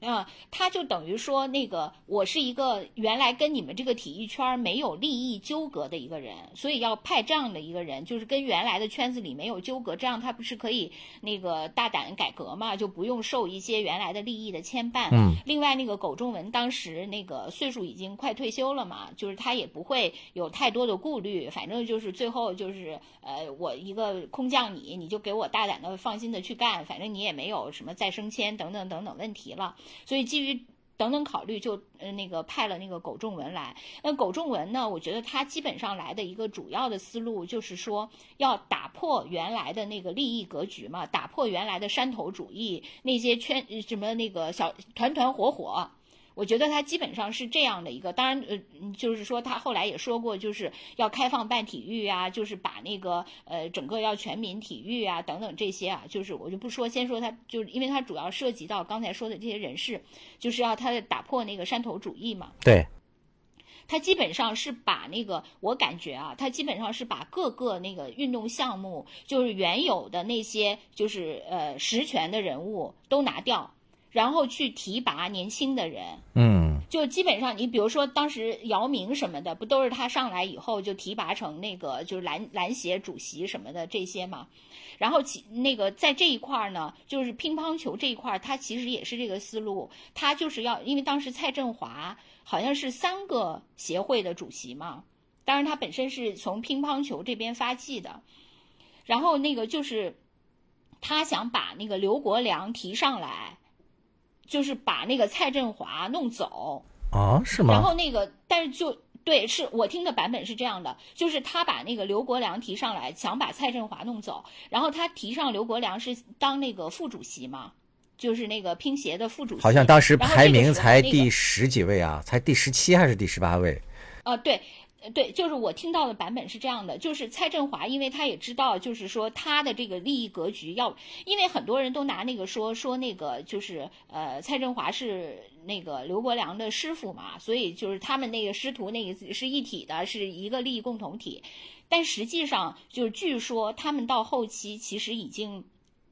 啊，他就等于说，那个我是一个原来跟你们这个体育圈没有利益纠葛的一个人，所以要派这样的一个人，就是跟原来的圈子里没有纠葛，这样他不是可以那个大胆改革嘛，就不用受一些原来的利益的牵绊。嗯。另外，那个苟仲文当时那个岁数已经快退休了嘛，就是他也不会有太多的顾虑，反正就是最后就是呃，我一个空降你，你就给我大胆的、放心的去干，反正你也没有什么再升迁等等等等问题了。所以基于等等考虑，就呃那个派了那个苟仲文来。那苟仲文呢，我觉得他基本上来的一个主要的思路就是说，要打破原来的那个利益格局嘛，打破原来的山头主义，那些圈什么那个小团团伙伙。我觉得他基本上是这样的一个，当然，呃，就是说他后来也说过，就是要开放办体育啊，就是把那个呃整个要全民体育啊等等这些啊，就是我就不说，先说他，就是因为他主要涉及到刚才说的这些人士，就是要他打破那个山头主义嘛。对，他基本上是把那个，我感觉啊，他基本上是把各个那个运动项目，就是原有的那些就是呃实权的人物都拿掉。然后去提拔年轻的人，嗯，就基本上你比如说当时姚明什么的，不都是他上来以后就提拔成那个就是篮篮协主席什么的这些嘛？然后其那个在这一块儿呢，就是乒乓球这一块儿，他其实也是这个思路，他就是要因为当时蔡振华好像是三个协会的主席嘛，当然他本身是从乒乓球这边发迹的，然后那个就是他想把那个刘国梁提上来。就是把那个蔡振华弄走啊？是吗？然后那个，但是就对，是我听的版本是这样的，就是他把那个刘国梁提上来，想把蔡振华弄走，然后他提上刘国梁是当那个副主席嘛，就是那个乒协的副主席。好像当时排名才第十几位啊，才第十七还是第十八位？啊，对。对，就是我听到的版本是这样的，就是蔡振华，因为他也知道，就是说他的这个利益格局要，因为很多人都拿那个说说那个就是呃蔡振华是那个刘国梁的师傅嘛，所以就是他们那个师徒那个是一体的，是一个利益共同体，但实际上就是据说他们到后期其实已经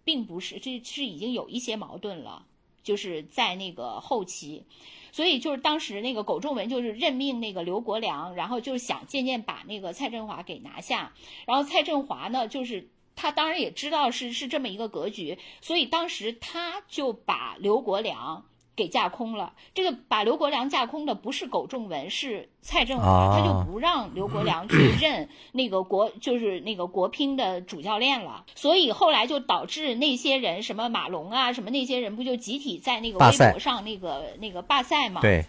并不是，这是已经有一些矛盾了，就是在那个后期。所以就是当时那个苟仲文就是任命那个刘国梁，然后就是想渐渐把那个蔡振华给拿下。然后蔡振华呢，就是他当然也知道是是这么一个格局，所以当时他就把刘国梁。给架空了，这个把刘国梁架空的不是苟仲文，是蔡振华，他就不让刘国梁去 [CLEARS THROAT] 任那个国，就是那个国乒的主教练了。所以后来就导致那些人，什么马龙啊，什么那些人，不就集体在那个微博上那个那个罢赛嘛？对。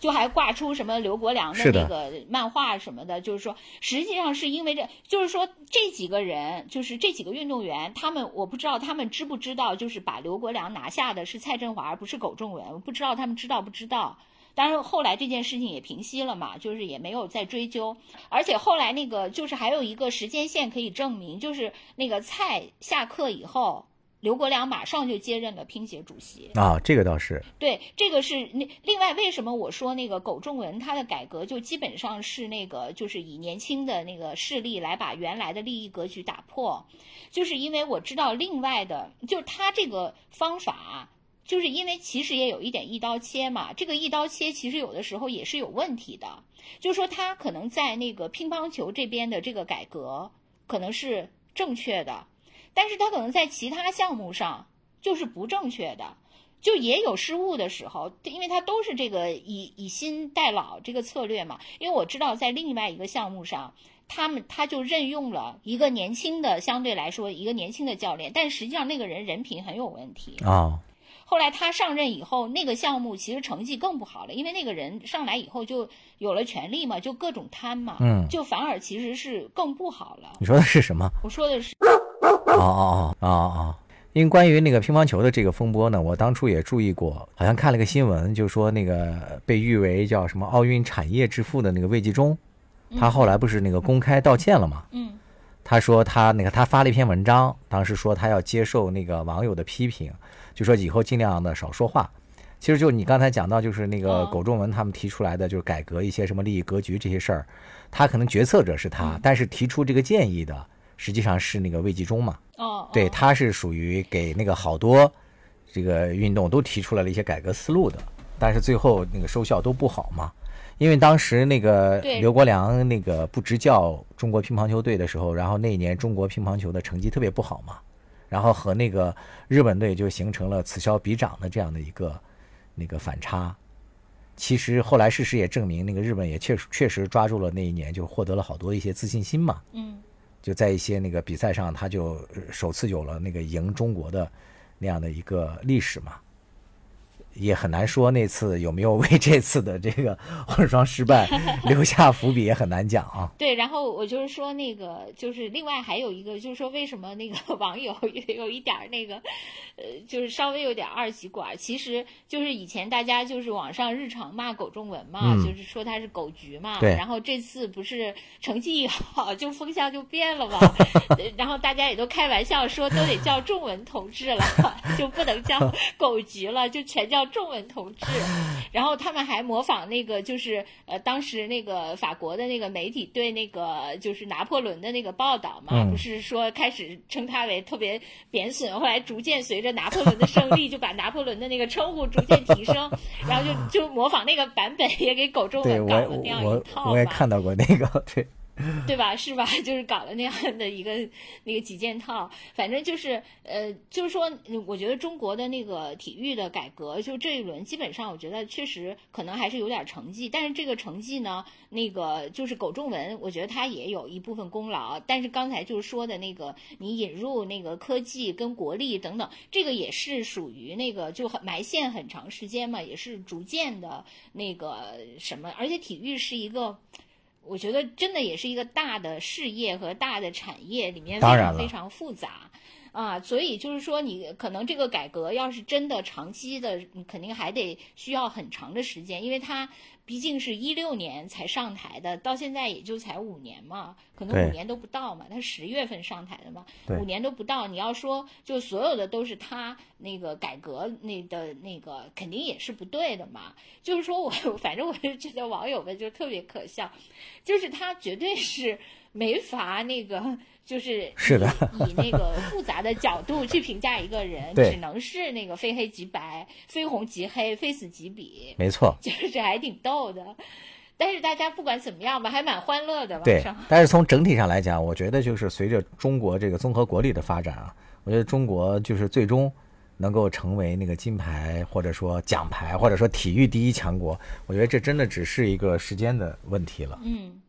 就还挂出什么刘国梁的那个漫画什么的，就是说，实际上是因为这，就是说这几个人，就是这几个运动员，他们我不知道他们知不知道，就是把刘国梁拿下的是蔡振华，而不是苟仲文，我不知道他们知道不知道。当然后来这件事情也平息了嘛，就是也没有再追究。而且后来那个就是还有一个时间线可以证明，就是那个蔡下课以后。刘国梁马上就接任了乒协主席。啊，这个倒是。对，这个是那另外为什么我说那个苟仲文他的改革就基本上是那个就是以年轻的那个势力来把原来的利益格局打破，就是因为我知道另外的，就是他这个方法，就是因为其实也有一点一刀切嘛，这个一刀切其实有的时候也是有问题的，就是说他可能在那个乒乓球这边的这个改革可能是正确的。但是他可能在其他项目上就是不正确的，就也有失误的时候，因为他都是这个以以新代老这个策略嘛。因为我知道在另外一个项目上，他们他就任用了一个年轻的，相对来说一个年轻的教练，但实际上那个人人品很有问题啊。后来他上任以后，那个项目其实成绩更不好了，因为那个人上来以后就有了权利嘛，就各种贪嘛，嗯就反而其实是更不好了。你说的是什么？我说的是，[LAUGHS] 哦哦哦哦哦。因为关于那个乒乓球的这个风波呢，我当初也注意过，好像看了个新闻，就说那个被誉为叫什么奥运产业之父的那个魏纪中，他后来不是那个公开道歉了吗？嗯他说他那个他发了一篇文章，当时说他要接受那个网友的批评，就说以后尽量的少说话。其实就你刚才讲到，就是那个哦苟仲文他们提出来的，就是改革一些什么利益格局这些事儿，他可能决策者是他，但是提出这个建议的实际上是那个魏继中嘛。哦，对，哦他是属于给那个好多这个运动都提出来了一些改革思路的，但是最后那个收效都不好嘛。因为当时那个刘国梁那个不执教中国乒乓球队的时候，然后那一年中国乒乓球的成绩特别不好嘛，然后和那个日本队就形成了此消彼长的这样的一个那个反差。其实后来事实也证明，那个日本也确实确实抓住了那一年，就获得了好多一些自信心嘛。嗯就在一些那个比赛上，他就首次有了那个赢中国的那样的一个历史嘛。也很难说那次有没有为这次的这个 [LAUGHS] 混双失败 [LAUGHS] 留下伏笔，也很难讲啊。对，然后我就是说那个，就是另外还有一个，就是说为什么那个网友也有一点儿那个，呃，就是稍微有点二极管儿。其实就是以前大家就是网上日常骂苟仲文嘛，嗯就是说他是狗局嘛。对然后这次不是成绩一好，就风向就变了嘛。呃 [LAUGHS] 然后大家也都开玩笑说，都得叫仲文同志了，就不能叫狗局了，就全叫仲文同志。然后他们还模仿那个，就是呃，当时那个法国的那个媒体对那个就是拿破仑的那个报道嘛，嗯不是说开始称他为特别贬损，后来逐渐随着拿破仑的胜利，就把拿破仑的那个称呼逐渐提升，然后就就模仿那个版本，也给狗中文搞了那样一我套嘛我也看到过那个，对，对吧？是吧？[LAUGHS] 就是搞了那样的一个那个几件套，反正就是呃，就是说，我觉得中国的那个体育的改革，就这一轮基本上，我觉得确实可能还是有点成绩，但是这个成绩呢，那个就是苟仲文，我觉得他也有一部分功劳，但是刚才就是说的那个，你引入那个科技跟国力等等，这个也是属于那个就很埋线很长时间嘛，也是逐渐的那个什么，而且体育是一个。我觉得真的也是一个大的事业和大的产业，里面非常非常复杂啊，所以就是说，你可能这个改革要是真的长期的，你肯定还得需要很长的时间，因为他毕竟是一六年才上台的，到现在也就才五年嘛，可能五年都不到嘛，他十月份上台的嘛，五年都不到，你要说就所有的都是他那个改革那的那个，肯定也是不对的嘛。就是说我 [LAUGHS] 反正我就觉得网友们就特别可笑，就是他绝对是没法那个。就是是的以以那个复杂的角度去评价一个人，只能是那个非黑即白、非红即黑、非死即彼，没错。[LAUGHS] 就是还挺逗的。但是大家不管怎么样吧，还蛮欢乐的。对，但是从整体上来讲，我觉得就是随着中国这个综合国力的发展啊，我觉得中国就是最终能够成为那个金牌或者说奖牌或者说体育第一强国，我觉得这真的只是一个时间的问题了。嗯，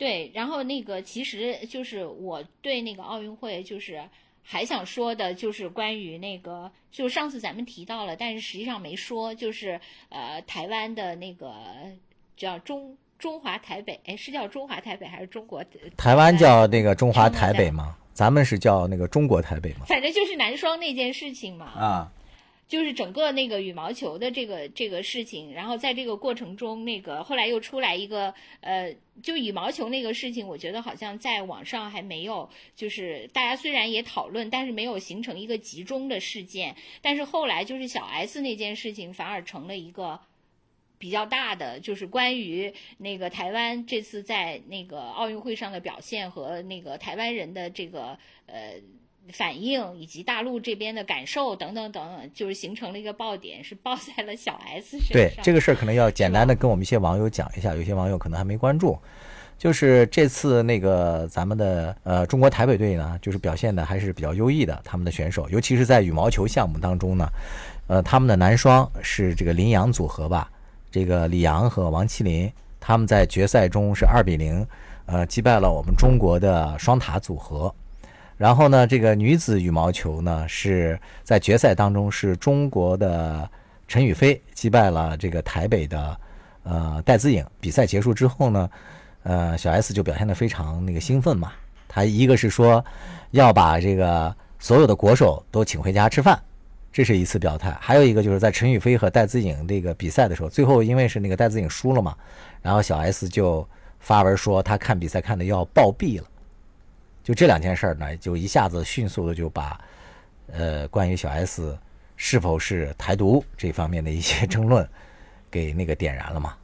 对，然后那个其实就是我对那个奥运会就是还想说的，就是关于那个，就上次咱们提到了，但是实际上没说，就是呃台湾的那个叫中中华台北，哎，是叫中华台北还是中国？台湾叫那个中华台北吗，咱们是叫那个中国台北吗。反正就是男双那件事情嘛，啊，就是整个那个羽毛球的这个这个事情，然后在这个过程中，那个后来又出来一个呃，就羽毛球那个事情，我觉得好像在网上还没有，就是大家虽然也讨论，但是没有形成一个集中的事件。但是后来就是小 S 那件事情，反而成了一个。比较大的就是关于那个台湾这次在那个奥运会上的表现和那个台湾人的这个呃反应，以及大陆这边的感受等等等等，就是形成了一个爆点，是爆在了小 [LAUGHS] S 身上。对这个事儿可能要简单的跟我们一些网友讲一下，有些网友可能还没关注。就是这次那个咱们的呃中国台北队呢，就是表现的还是比较优异的，他们的选手，尤其是在羽毛球项目当中呢，呃，他们的男双是这个林洋组合吧，这个李阳和王麒麟，他们在决赛中是二比零，呃，击败了我们中国的双塔组合。然后呢，这个女子羽毛球呢是在决赛当中是中国的陈雨菲击败了这个台北的呃戴资颖。比赛结束之后呢，呃小 S 就表现得非常那个兴奋嘛。她一个是说要把这个所有的国手都请回家吃饭，这是一次表态；还有一个就是在陈雨菲和戴资颖这个比赛的时候，最后因为是那个戴资颖输了嘛，然后小 S 就发文说她看比赛看的要暴毙了。就这两件事儿呢，就一下子迅速的就把，呃，关于小 S 是否是台独这方面的一些 [LAUGHS] 争论，给那个点燃了嘛。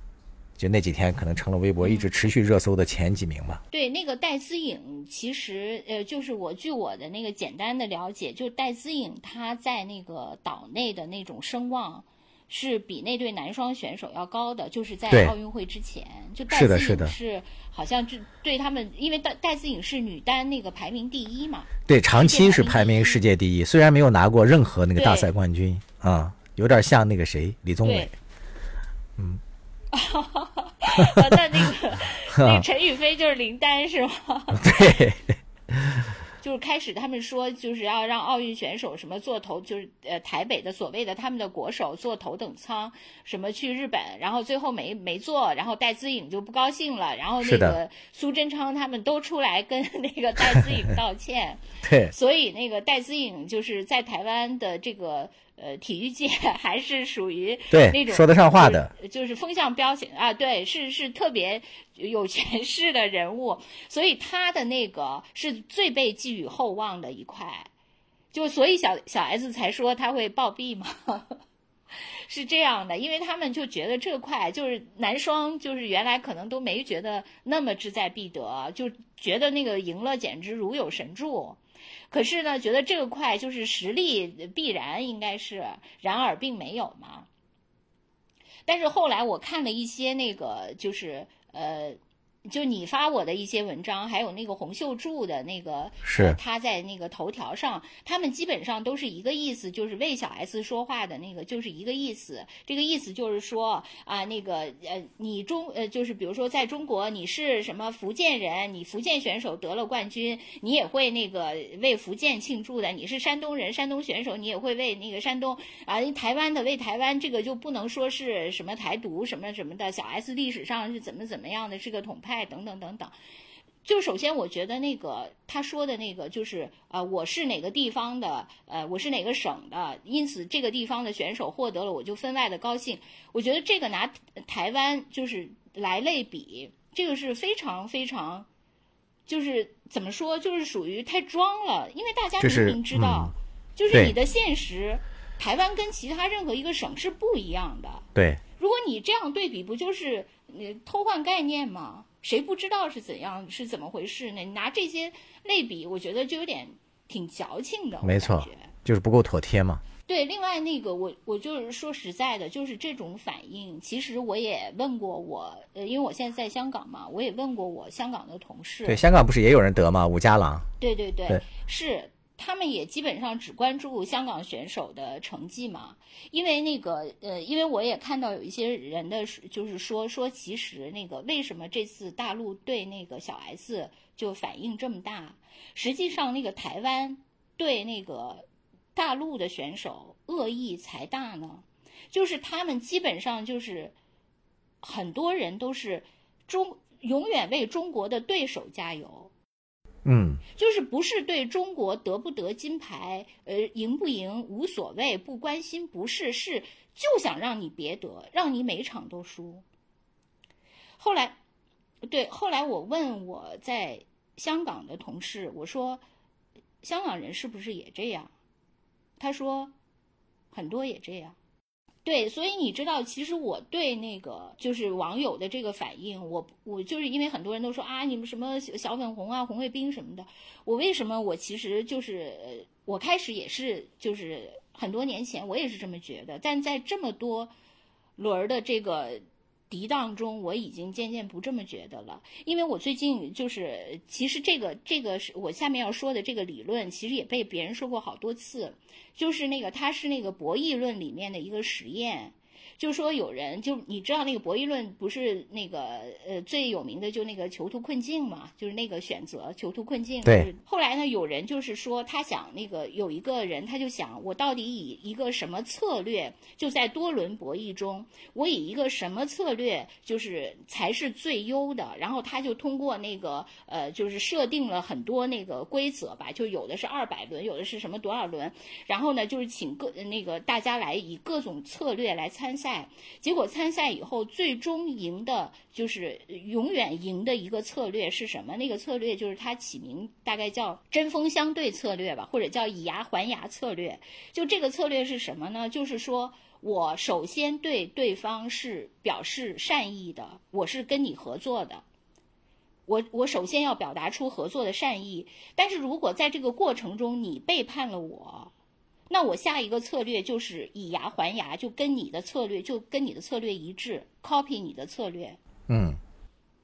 就那几天可能成了微博一直持续热搜的前几名吧。对，那个戴资颖，其实呃，就是我据我的那个简单的了解，就戴资颖她在那个岛内的那种声望。是比那对男双选手要高的，就是在奥运会之前，就戴资颖是好像就对他们，因为戴戴资颖是女单那个排名第一嘛，对，长期是排名世界第一，虽然没有拿过任何那个大赛冠军啊，有点像那个谁李宗伟，嗯，[LAUGHS] 那那个那陈宇飞就是林丹是吗？[LAUGHS] 对。就是开始他们说就是要让奥运选手什么坐头，就是呃台北的所谓的他们的国手坐头等舱，什么去日本，然后最后没没坐，然后戴资颖就不高兴了，然后那个苏贞昌他们都出来跟那个戴资颖道歉，[LAUGHS] 对，所以那个戴资颖就是在台湾的这个。呃，体育界 [LAUGHS] 还是属于对那种说得上话的，就是风向标型啊，对，是是特别有权势的人物，所以他的那个是最被寄予厚望的一块，就所以小小 S 才说他会暴毙嘛，是这样的，因为他们就觉得这块就是男双，就是原来可能都没觉得那么志在必得，就觉得那个赢了简直如有神助。可是呢，觉得这个快就是实力必然应该是，然而并没有嘛。但是后来我看了一些那个，就是呃。就你发我的一些文章，还有那个洪秀柱的那个，是他在那个头条上，他们基本上都是一个意思，就是为小 S 说话的那个，就是一个意思。这个意思就是说啊，那个呃，你中呃，就是比如说在中国，你是什么福建人，你福建选手得了冠军，你也会那个为福建庆祝的。你是山东人，山东选手，你也会为那个山东啊，台湾的为台湾，这个就不能说是什么台独什么什么的。小 S 历史上是怎么怎么样的，是个统派。等等等等，就首先我觉得那个他说的那个就是呃，我是哪个地方的，呃，我是哪个省的，因此这个地方的选手获得了，我就分外的高兴。我觉得这个拿台湾就是来类比，这个是非常非常，就是怎么说，就是属于太装了，因为大家明明知道，就是你的现实，台湾跟其他任何一个省是不一样的。对，如果你这样对比，不就是你偷换概念吗？谁不知道是怎样是怎么回事呢？你拿这些类比，我觉得就有点挺矫情的。没错，就是不够妥帖嘛。对，另外那个我我就是说实在的，就是这种反应，其实我也问过我，呃，因为我现在在香港嘛，我也问过我香港的同事。对，香港不是也有人得吗？武家朗。对对对，是。他们也基本上只关注香港选手的成绩嘛，因为那个呃，因为我也看到有一些人的，就是说说其实那个为什么这次大陆对那个小 S 就反应这么大，实际上那个台湾对那个大陆的选手恶意才大呢，就是他们基本上就是很多人都是中永远为中国的对手加油。嗯，就是不是对中国得不得金牌，呃，赢不赢无所谓，不关心，不是，是就想让你别得，让你每场都输。后来，对，后来我问我在香港的同事，我说，香港人是不是也这样？他说，很多也这样。对，所以你知道，其实我对那个就是网友的这个反应，我我就是因为很多人都说啊，你们什么小粉红啊、红卫兵什么的，我为什么我其实就是我开始也是就是很多年前我也是这么觉得，但在这么多轮儿的这个。涤荡中，我已经渐渐不这么觉得了，因为我最近就是，其实这个这个是我下面要说的这个理论，其实也被别人说过好多次，就是那个它是那个博弈论里面的一个实验，就说有人就你知道那个博弈论不是那个呃最有名的就那个囚徒困境嘛，就是那个选择囚徒困境。对。后来呢，有人就是说他想那个有一个人他就想我到底以一个什么策略就在多轮博弈中，我以一个什么策略就是才是最优的。然后他就通过那个呃就是设定了很多那个规则吧，就有的是二百轮，有的是什么多少轮。然后呢，就是请各那个大家来以各种策略来参赛。赛，结果参赛以后，最终赢的就是永远赢的一个策略是什么？那个策略就是他起名大概叫针锋相对策略吧，或者叫以牙还牙策略。就这个策略是什么呢？就是说我首先对对方是表示善意的，我是跟你合作的，我我首先要表达出合作的善意。但是如果在这个过程中你背叛了我。那我下一个策略就是以牙还牙，就跟你的策略就跟你的策略一致，copy 你的策略。嗯，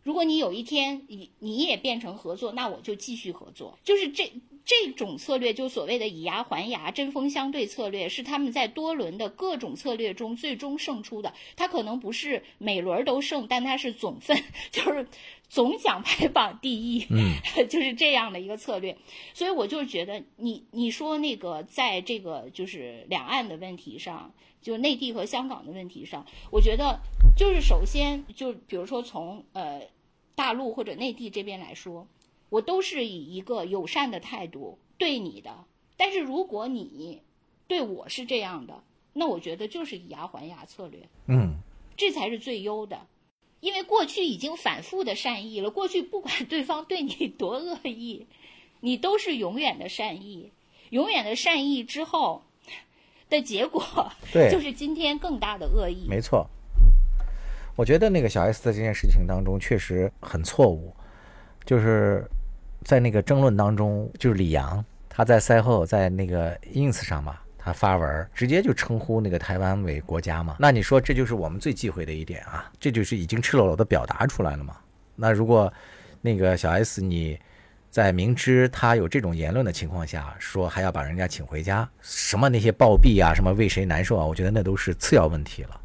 如果你有一天你你也变成合作，那我就继续合作。就是这这种策略，就所谓的以牙还牙、针锋相对策略，是他们在多轮的各种策略中最终胜出的。他可能不是每轮都胜，但他是总分 [LAUGHS] 就是。总奖牌榜第一，嗯，[LAUGHS] 就是这样的一个策略，所以我就觉得你你说那个在这个就是两岸的问题上，就内地和香港的问题上，我觉得就是首先就比如说从呃大陆或者内地这边来说，我都是以一个友善的态度对你的，但是如果你对我是这样的，那我觉得就是以牙还牙策略，嗯，这才是最优的。因为过去已经反复的善意了，过去不管对方对你多恶意，你都是永远的善意，永远的善意之后的结果，对，就是今天更大的恶意。没错，我觉得那个小 S 在这件事情当中确实很错误，就是在那个争论当中，就是李阳他在赛后在那个 ins 上嘛。他发文直接就称呼那个台湾为国家嘛？那你说这就是我们最忌讳的一点啊！这就是已经赤裸裸的表达出来了嘛？那如果那个小 S 你在明知他有这种言论的情况下，说还要把人家请回家，什么那些暴毙啊，什么为谁难受啊？我觉得那都是次要问题了。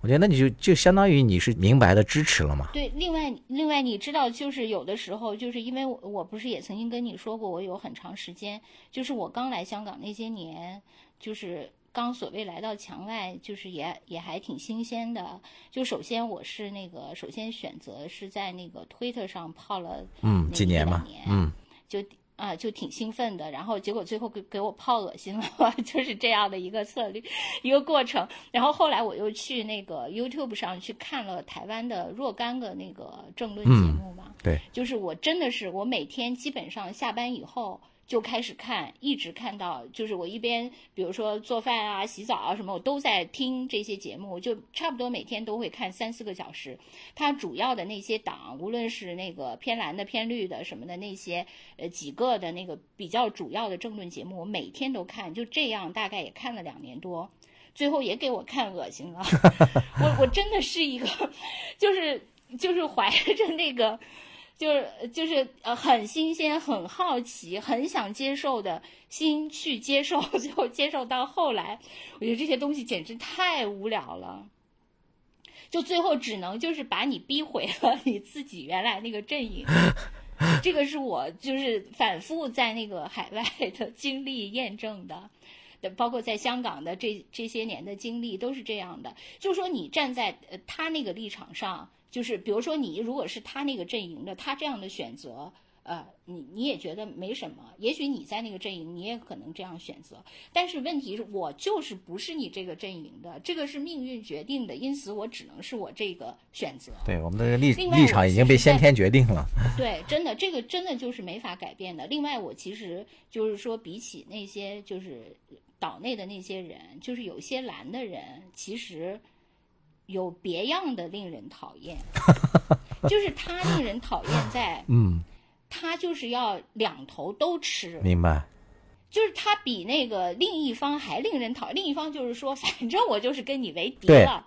我觉得那你就就相当于你是明白的支持了嘛？对，另外另外你知道，就是有的时候，就是因为我我不是也曾经跟你说过，我有很长时间，就是我刚来香港那些年。就是刚所谓来到墙外，就是也也还挺新鲜的。就首先我是那个，首先选择是在那个推特上泡了嗯几年嘛，嗯，就啊就挺兴奋的。然后结果最后给给我泡恶心了，[LAUGHS] 就是这样的一个策略一个过程。然后后来我又去那个 YouTube 上去看了台湾的若干个那个政论节目嘛，对，就是我真的是我每天基本上下班以后。就开始看，一直看到，就是我一边，比如说做饭啊、洗澡啊什么，我都在听这些节目，就差不多每天都会看三四个小时。它主要的那些党，无论是那个偏蓝的、偏绿的什么的那些，呃，几个的那个比较主要的政论节目，我每天都看，就这样大概也看了两年多，最后也给我看恶心了。[LAUGHS] 我我真的是一个，[LAUGHS] 就是就是怀着那个。就是就是呃很新鲜、很好奇、很想接受的心去接受，[LAUGHS] 最后接受到后来，我觉得这些东西简直太无聊了。就最后只能就是把你逼回了你自己原来那个阵营。这个是我就是反复在那个海外的经历验证的，包括在香港的这这些年的经历都是这样的。就说你站在呃他那个立场上。就是比如说，你如果是他那个阵营的，他这样的选择，呃，你你也觉得没什么。也许你在那个阵营，你也可能这样选择。但是问题是我就是不是你这个阵营的，这个是命运决定的，因此我只能是我这个选择。对，我们的立立场已经被先天决定了。对，真的，这个真的就是没法改变的。另外，我其实就是说，比起那些就是岛内的那些人，就是有些蓝的人，其实。有别样的令人讨厌，[LAUGHS] 就是他令人讨厌在，[LAUGHS] 嗯，他就是要两头都吃，明白？就是他比那个另一方还令人讨厌。另一方就是说，反正我就是跟你为敌了，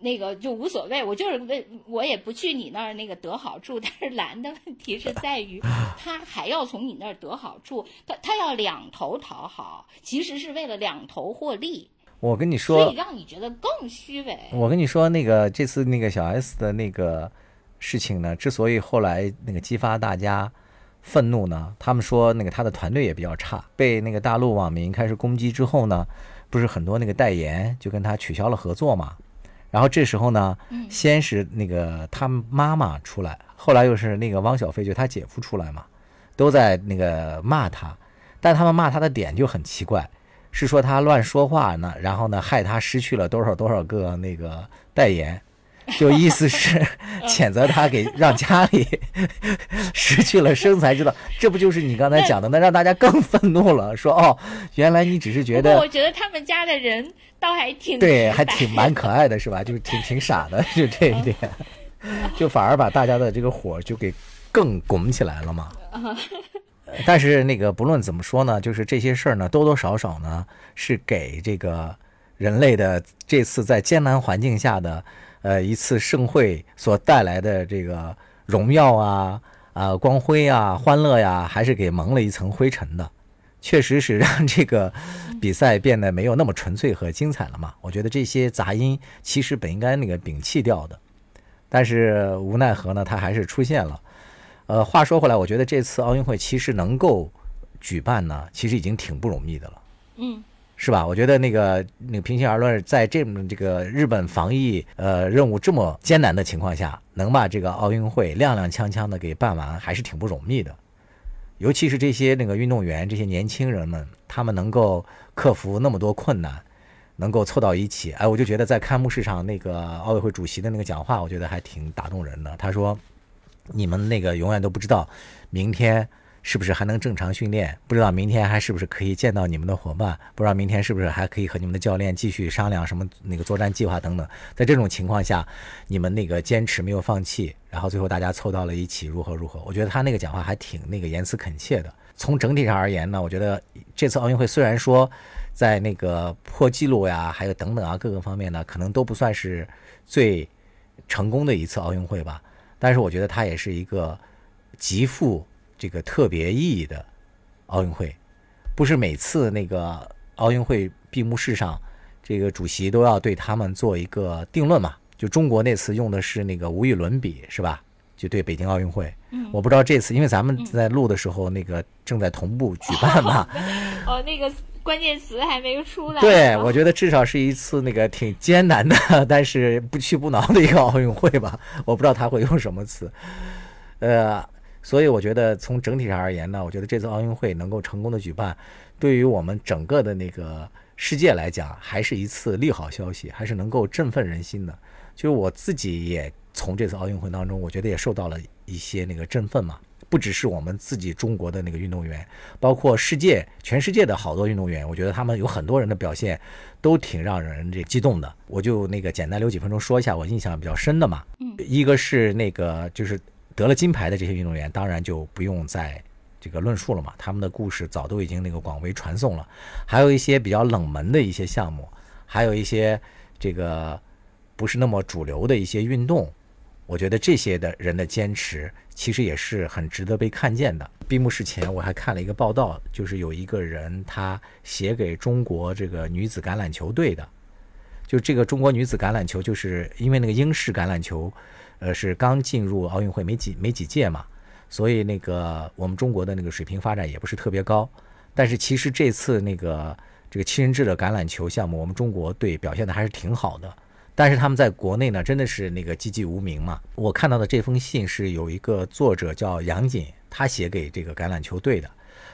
那个就无所谓，我就是为我也不去你那儿那个得好处。但是蓝的问题是在于，[LAUGHS] 他还要从你那儿得好处，他他要两头讨好，其实是为了两头获利。我跟你所说以，让你觉得更虚伪。我跟你说，那个这次那个小 S 的那个事情呢，之所以后来那个激发大家愤怒呢，他们说那个他的团队也比较差，被那个大陆网民开始攻击之后呢，不是很多那个代言就跟他取消了合作嘛。然后这时候呢，先是那个他妈妈出来，后来又是那个汪小菲，就他姐夫出来嘛，都在那个骂他，但他们骂他的点就很奇怪，是说他乱说话呢，然后呢害他失去了多少多少个那个代言，就意思是 [LAUGHS] 谴责他给让家里 [LAUGHS] 失去了生财之道，这不就是你刚才讲的，那让大家更愤怒了，说哦，原来你只是觉得我觉得他们家的人倒还挺对，还挺蛮可爱的，是吧？就是挺挺傻的，就这一点，[LAUGHS] 就反而把大家的这个火就给更拱起来了嘛。但是那个不论怎么说呢，就是这些事儿呢，多多少少呢是给这个人类的这次在艰难环境下的呃一次盛会所带来的这个荣耀啊啊、光辉啊欢乐呀，还是给蒙了一层灰尘的。确实是让这个比赛变得没有那么纯粹和精彩了嘛。我觉得这些杂音其实本应该那个摒弃掉的，但是无奈何呢，它还是出现了。呃，话说回来，我觉得这次奥运会其实能够举办呢，其实已经挺不容易的了。嗯，是吧？我觉得那个那个平心而论，在这么这个日本防疫呃任务这么艰难的情况下，能把这个奥运会踉踉跄跄的给办完，还是挺不容易的。尤其是这些那个运动员，这些年轻人们，他们能够克服那么多困难，能够凑到一起，哎，我就觉得在开幕式上那个奥委会主席的那个讲话，我觉得还挺打动人的。他说：“你们那个永远都不知道明天是不是还能正常训练，不知道明天还是不是可以见到你们的伙伴，不知道明天是不是还可以和你们的教练继续商量什么那个作战计划等等。在这种情况下，你们那个坚持没有放弃，然后最后大家凑到了一起，如何如何？我觉得他那个讲话还挺那个言辞恳切的。从整体上而言呢，我觉得这次奥运会虽然说在那个破纪录呀，还有等等啊各个方面呢，可能都不算是最成功的一次奥运会吧，但是我觉得它也是一个极富这个特别意义的奥运会。不是每次那个奥运会闭幕式上，这个主席都要对他们做一个定论嘛？就中国那次用的是那个无与伦比，是吧？就对北京奥运会，我不知道这次，因为咱们在录的时候，那个正在同步举办嘛，[LAUGHS] 哦，那个关键词还没有出来。对，我觉得至少是一次那个挺艰难的，但是不屈不挠的一个奥运会吧。[LAUGHS] 我不知道他会用什么词，呃，所以我觉得从整体上而言呢，我觉得这次奥运会能够成功的举办，对于我们整个的那个世界来讲，还是一次利好消息，还是能够振奋人心的。就我自己也从这次奥运会当中，我觉得也受到了一些那个振奋嘛。不只是我们自己中国的那个运动员，包括世界全世界的好多运动员，我觉得他们有很多人的表现都挺让人这激动的。我就那个简单留几分钟说一下我印象比较深的嘛。嗯，一个是那个就是得了金牌的这些运动员，当然就不用再这个论述了嘛，他们的故事早都已经那个广为传颂了。还有一些比较冷门的一些项目，还有一些这个不是那么主流的一些运动。我觉得这些的人的坚持，其实也是很值得被看见的。闭幕式前，我还看了一个报道，就是有一个人他写给中国这个女子橄榄球队的，就这个中国女子橄榄球，就是因为那个英式橄榄球，呃，是刚进入奥运会没几没几届嘛，所以那个我们中国的那个水平发展也不是特别高。但是其实这次那个这个七人制的橄榄球项目，我们中国队表现的还是挺好的。但是他们在国内呢，真的是那个籍籍无名嘛。我看到的这封信是有一个作者叫杨锦，他写给这个橄榄球队的。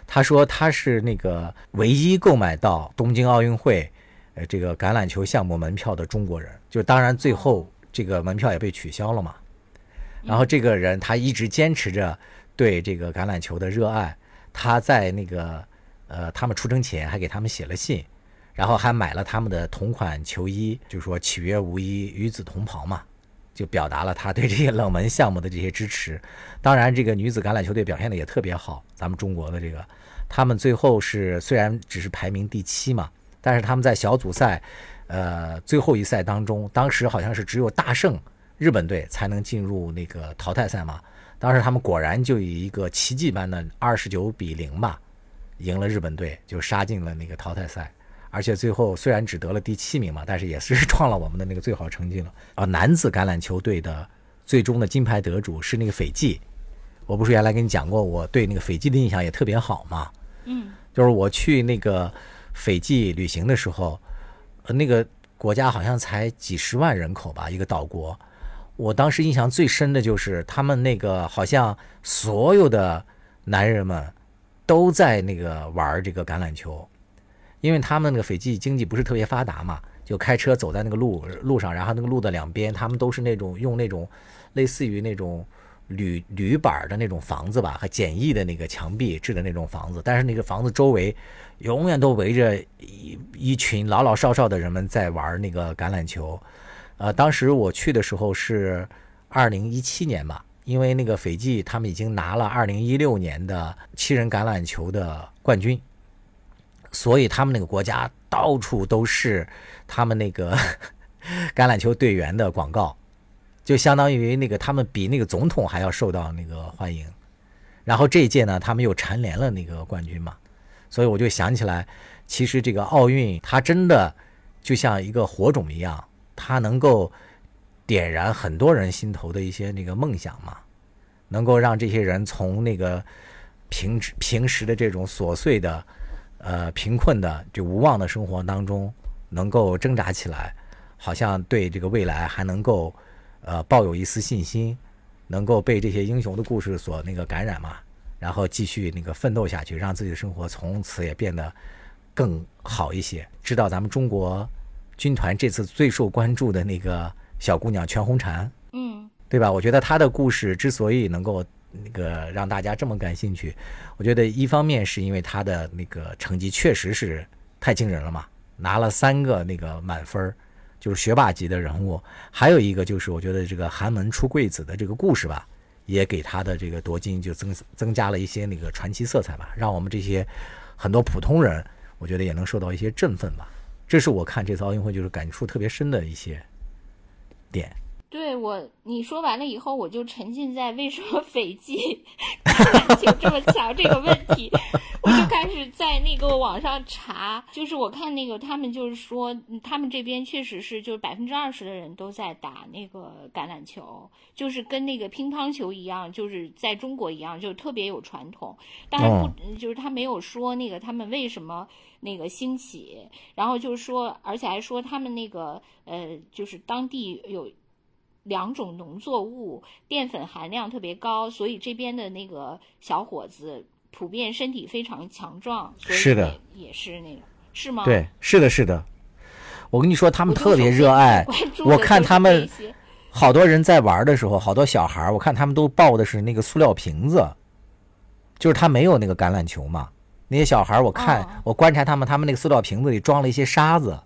他说他是那个唯一购买到东京奥运会，呃，这个橄榄球项目门票的中国人。就当然最后这个门票也被取消了嘛。然后这个人他一直坚持着对这个橄榄球的热爱。他在那个呃，他们出征前还给他们写了信。然后还买了他们的同款球衣，就说岂曰无衣，与子同袍嘛，就表达了他对这些冷门项目的这些支持。当然，这个女子橄榄球队表现的也特别好，咱们中国的这个，他们最后是虽然只是排名第七嘛，但是他们在小组赛，呃，最后一赛当中，当时好像是只有大胜日本队才能进入那个淘汰赛嘛。当时他们果然就以一个奇迹般的二十九比零吧，赢了日本队，就杀进了那个淘汰赛。而且最后虽然只得了第七名嘛，但是也是 [LAUGHS] 创了我们的那个最好成绩了。啊，男子橄榄球队的最终的金牌得主是那个斐济。我不是原来跟你讲过，我对那个斐济的印象也特别好嘛。嗯，就是我去那个斐济旅行的时候，呃，那个国家好像才几十万人口吧，一个岛国。我当时印象最深的就是他们那个好像所有的男人们都在那个玩这个橄榄球，因为他们那个斐济经济不是特别发达嘛，就开车走在那个路路上，然后那个路的两边，他们都是那种用那种类似于那种铝铝板的那种房子吧，和简易的那个墙壁制的那种房子，但是那个房子周围永远都围着一一群老老少少的人们在玩那个橄榄球。呃，当时我去的时候是二零一七年吧，因为那个斐济他们已经拿了二零一六年的七人橄榄球的冠军，所以他们那个国家到处都是他们那个 [LAUGHS] 橄榄球队员的广告，就相当于那个他们比那个总统还要受到那个欢迎。然后这一届呢，他们又蝉联了那个冠军嘛，所以我就想起来，其实这个奥运它真的就像一个火种一样。它能够点燃很多人心头的一些那个梦想嘛，能够让这些人从那个平平时的这种琐碎的、呃贫困的这无望的生活当中，能够挣扎起来，好像对这个未来还能够呃抱有一丝信心，能够被这些英雄的故事所那个感染嘛，然后继续那个奋斗下去，让自己的生活从此也变得更好一些。知道咱们中国。军团这次最受关注的那个小姑娘全红婵，嗯，对吧？我觉得她的故事之所以能够那个让大家这么感兴趣，我觉得一方面是因为他的那个成绩确实是太惊人了嘛，拿了三个那个满分，就是学霸级的人物。还有一个就是我觉得这个寒门出贵子的这个故事吧，也给他的这个夺金就增增加了一些那个传奇色彩吧，让我们这些很多普通人，我觉得也能受到一些振奋吧。这是我看这次奥运会就是感触特别深的一些点。对我，你说完了以后，我就沉浸在为什么斐济橄榄球这么强这个问题，[LAUGHS] 我就开始在那个网上查。就是我看那个他们就是说，他们这边确实是就是百分之二十的人都在打那个橄榄球，就是跟那个乒乓球一样，就是在中国一样，就特别有传统。但是不，就是他没有说那个他们为什么。那个兴起，然后就是说，而且还说他们那个呃，就是当地有两种农作物，淀粉含量特别高，所以这边的那个小伙子普遍身体非常强壮。是的，也是那个，是吗？对，是的，是的。我跟你说，他们特别热爱。我看他们好多人在玩的时候，好多小孩我看他们都抱的是那个塑料瓶子，就是他没有那个橄榄球嘛。那些小孩我看我观察他们，他们那个塑料瓶子里装了一些沙子，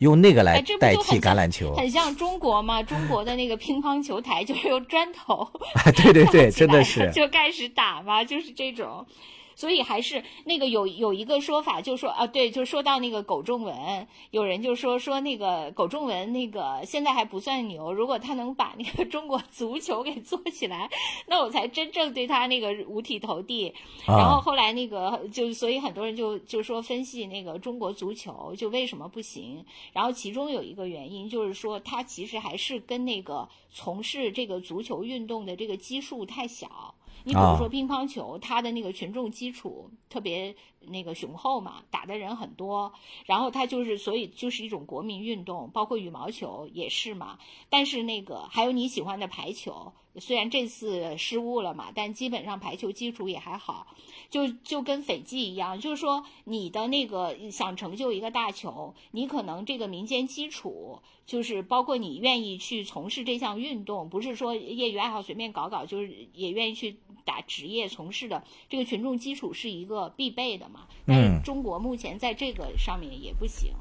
用那个来代替橄榄球，很像中国嘛？[LAUGHS] 中国的那个乒乓球台就是用砖头，[LAUGHS] 对对对，真的是就开始打嘛，就是这种。所以还是那个有有一个说法，就说啊，对，就说到那个苟仲文，有人就说说那个苟仲文那个现在还不算牛，如果他能把那个中国足球给做起来，那我才真正对他那个五体投地。然后后来那个就所以很多人就就说分析那个中国足球就为什么不行，然后其中有一个原因就是说他其实还是跟那个从事这个足球运动的这个基数太小。你比如说乒乓球，它的那个群众基础特别那个雄厚嘛，打的人很多，然后他就是所以就是一种国民运动，包括羽毛球也是嘛。但是那个还有你喜欢的排球，虽然这次失误了嘛，但基本上排球基础也还好。就就跟斐济一样，就是说你的那个想成就一个大球，你可能这个民间基础。就是包括你愿意去从事这项运动，不是说业余爱好随便搞搞，就是也愿意去打职业从事的，这个群众基础是一个必备的。但是中国目前在这个上面也不行。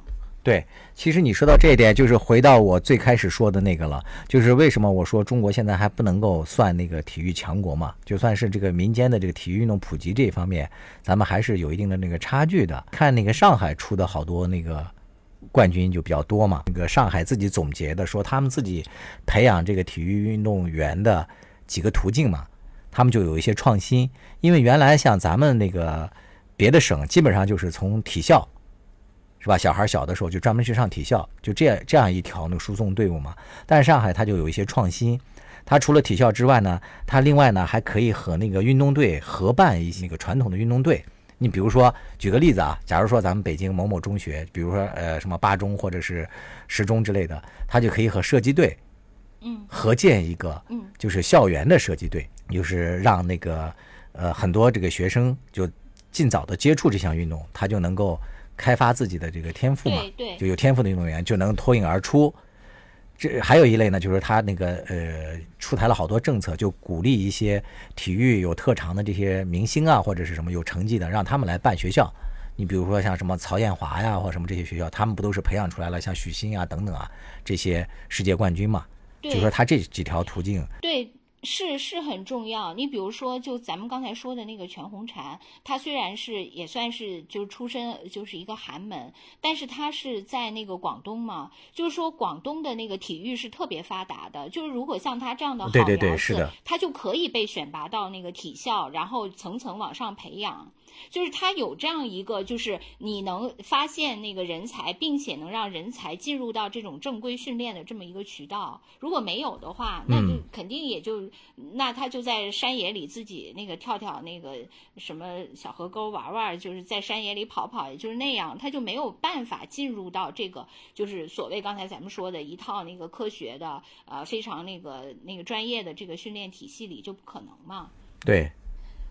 对，其实你说到这一点，就是回到我最开始说的那个了，就是为什么我说中国现在还不能够算那个体育强国嘛？就算是这个民间的这个体育运动普及这一方面，咱们还是有一定的那个差距的。看那个上海出的好多那个。冠军就比较多嘛。那个上海自己总结的说，他们自己培养这个体育运动员的几个途径嘛，他们就有一些创新。因为原来像咱们那个别的省，基本上就是从体校，是吧？小孩小的时候就专门去上体校，就这样这样一条那个输送队伍嘛。但是上海它就有一些创新，它除了体校之外呢，它另外呢还可以和那个运动队合办一些那个传统的运动队。你比如说，举个例子啊，假如说咱们北京某某中学，比如说呃什么八中或者是十中之类的，它就可以和射击队，嗯合建一个，嗯就是校园的射击队，就是让那个呃很多这个学生就尽早的接触这项运动，他就能够开发自己的这个天赋嘛，就有天赋的运动员就能脱颖而出。这还有一类呢，就是他那个呃出台了好多政策，就鼓励一些体育有特长的这些明星啊，或者是什么有成绩的，让他们来办学校。你比如说像什么曹艳华呀，或者什么这些学校，他们不都是培养出来了像许昕啊等等啊这些世界冠军嘛？就对说他这几条途径，对，是是很重要。你比如说，就咱们刚才说的那个全红婵，她虽然是也算是就是出身就是一个寒门，但是她是在那个广东嘛，就是说广东的那个体育是特别发达的。就是如果像她这样的好对对对苗子是的，她就可以被选拔到那个体校，然后层层往上培养。就是他有这样一个，就是你能发现那个人才，并且能让人才进入到这种正规训练的这么一个渠道。如果没有的话，那就嗯肯定也就，那他就在山野里自己那个跳跳那个什么小河沟玩玩，就是在山野里跑跑，也就是那样，他就没有办法进入到这个就是所谓刚才咱们说的一套那个科学的呃非常那个那个专业的这个训练体系里，就不可能嘛。对，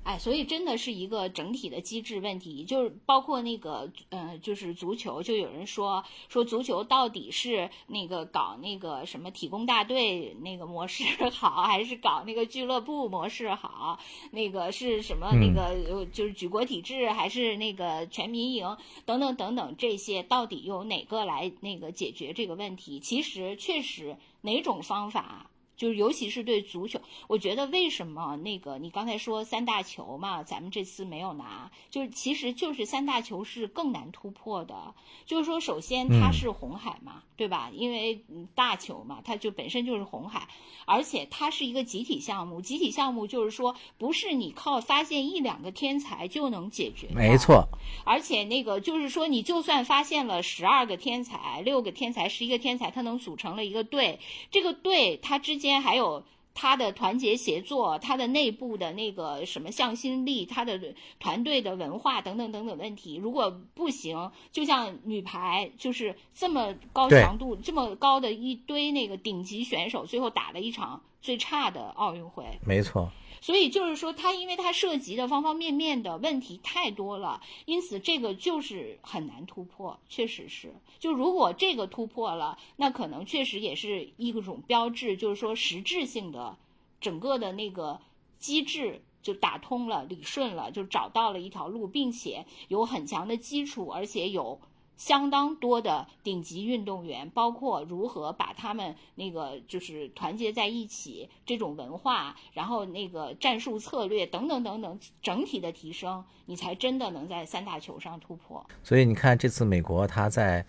哎，所以真的是一个整体的机制问题，就是包括那个呃，就是足球，就有人说说足球到底是那个搞那个什么体工大队那个模式好，[LAUGHS] 还是搞那个俱乐部模式好？那个是什么？那个呃就是举国体制，还是那个全民营等等等等这些，到底由哪个来那个解决这个问题？其实确实哪种方法。就是尤其是对足球，我觉得为什么那个你刚才说三大球嘛，咱们这次没有拿，就是其实就是三大球是更难突破的。就是说，首先它嗯是红海嘛，对吧？因为嗯大球嘛，它就本身就是红海，而且它是一个集体项目。集体项目就是说，不是你靠发现一两个天才就能解决。没错，而且那个就是说，你就算发现了十二个天才、六个天才、十一个天才，它能组成了一个队，这个队它之间还有。他的团结协作，他的内部的那个什么向心力，他的团队的文化等等等等问题，如果不行，就像女排，就是这么高强度、这么高的一堆那个顶级选手，最后打了一场最差的奥运会。没错，所以就是说，它因为它涉及的方方面面的问题太多了，因此这个就是很难突破，确实是。就如果这个突破了，那可能确实也是一种标志，就是说实质性的整个的那个机制就打通了、理顺了，就找到了一条路，并且有很强的基础，而且有。相当多的顶级运动员，包括如何把他们那个就是团结在一起，这种文化，然后那个战术策略等等等等，整体的提升，你才真的能在三大球上突破。所以你看这次美国他在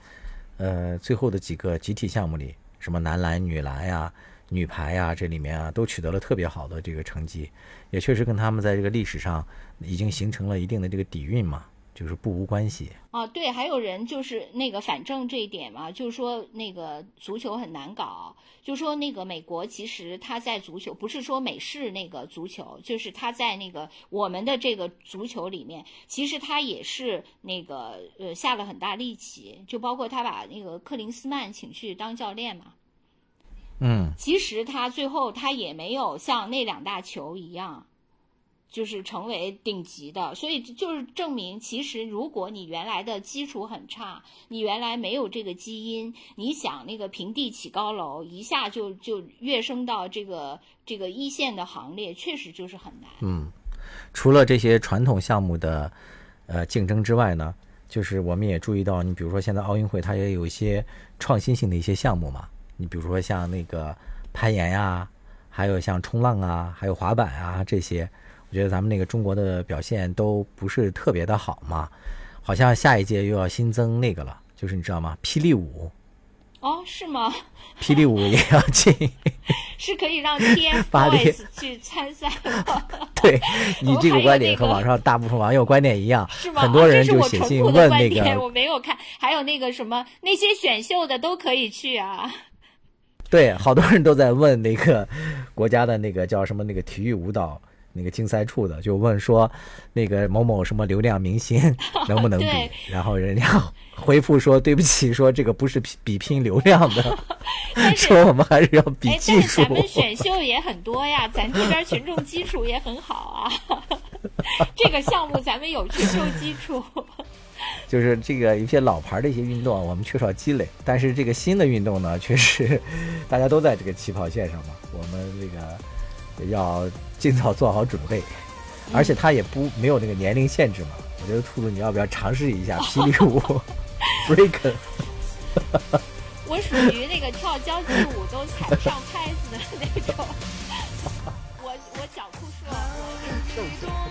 呃最后的几个集体项目里，什么男篮、女篮呀、女排呀，这里面啊都取得了特别好的这个成绩，也确实跟他们在这个历史上已经形成了一定的这个底蕴嘛，就是不无关系。啊，对，还有人就是那个反正这一点嘛，就是说那个足球很难搞，就说那个美国其实他在足球不是说美式那个足球，就是他在那个我们的这个足球里面，其实他也是那个呃下了很大力气，就包括他把那个克林斯曼请去当教练嘛，嗯，其实他最后他也没有像那两大球一样，就是成为顶级的，所以就是证明，其实如果你原来的基础很差，你原来没有这个基因，你想那个平地起高楼，一下就就跃升到这个这个一线的行列，确实就是很难。嗯除了这些传统项目的呃竞争之外呢，就是我们也注意到，你比如说现在奥运会它也有一些创新性的一些项目嘛，你比如说像那个攀岩呀，还有像冲浪啊，还有滑板啊这些，我觉得咱们那个中国的表现都不是特别的好嘛，好像下一届又要新增那个了，就是你知道吗？霹雳舞。哦，是吗？[LAUGHS] 霹雳舞也要进，[LAUGHS] 是可以让 TFBOYS [LAUGHS] 去参赛吗？对你这个观点和网上大部分网友观点一样，是吗？很多人就写信问那个，我没有看，还有那个什么那些选秀的都可以去啊。对，好多人都在问那个国家的那个叫什么那个体育舞蹈。那个竞赛处的就问说，那个某某什么流量明星 [LAUGHS] 能不能比？然后人家回复说对不起，说这个不是比拼流量的 [LAUGHS] [LAUGHS] 说我们还是要比技术。咱们选秀也很多呀，咱这边群众基础也很好啊。这个项目咱们有群众基础。就是这个一些老牌的一些运动，我们缺少积累，但是这个新的运动呢，确实大家都在这个起跑线上嘛。我们这个要。尽早做好准备，而且他也不没有那个年龄限制嘛。我觉得兔子，你要不要尝试一下霹雳舞？[LAUGHS] break。[LAUGHS] 我属于那个跳交际舞都踩不上拍子的那种。我我脚酷射。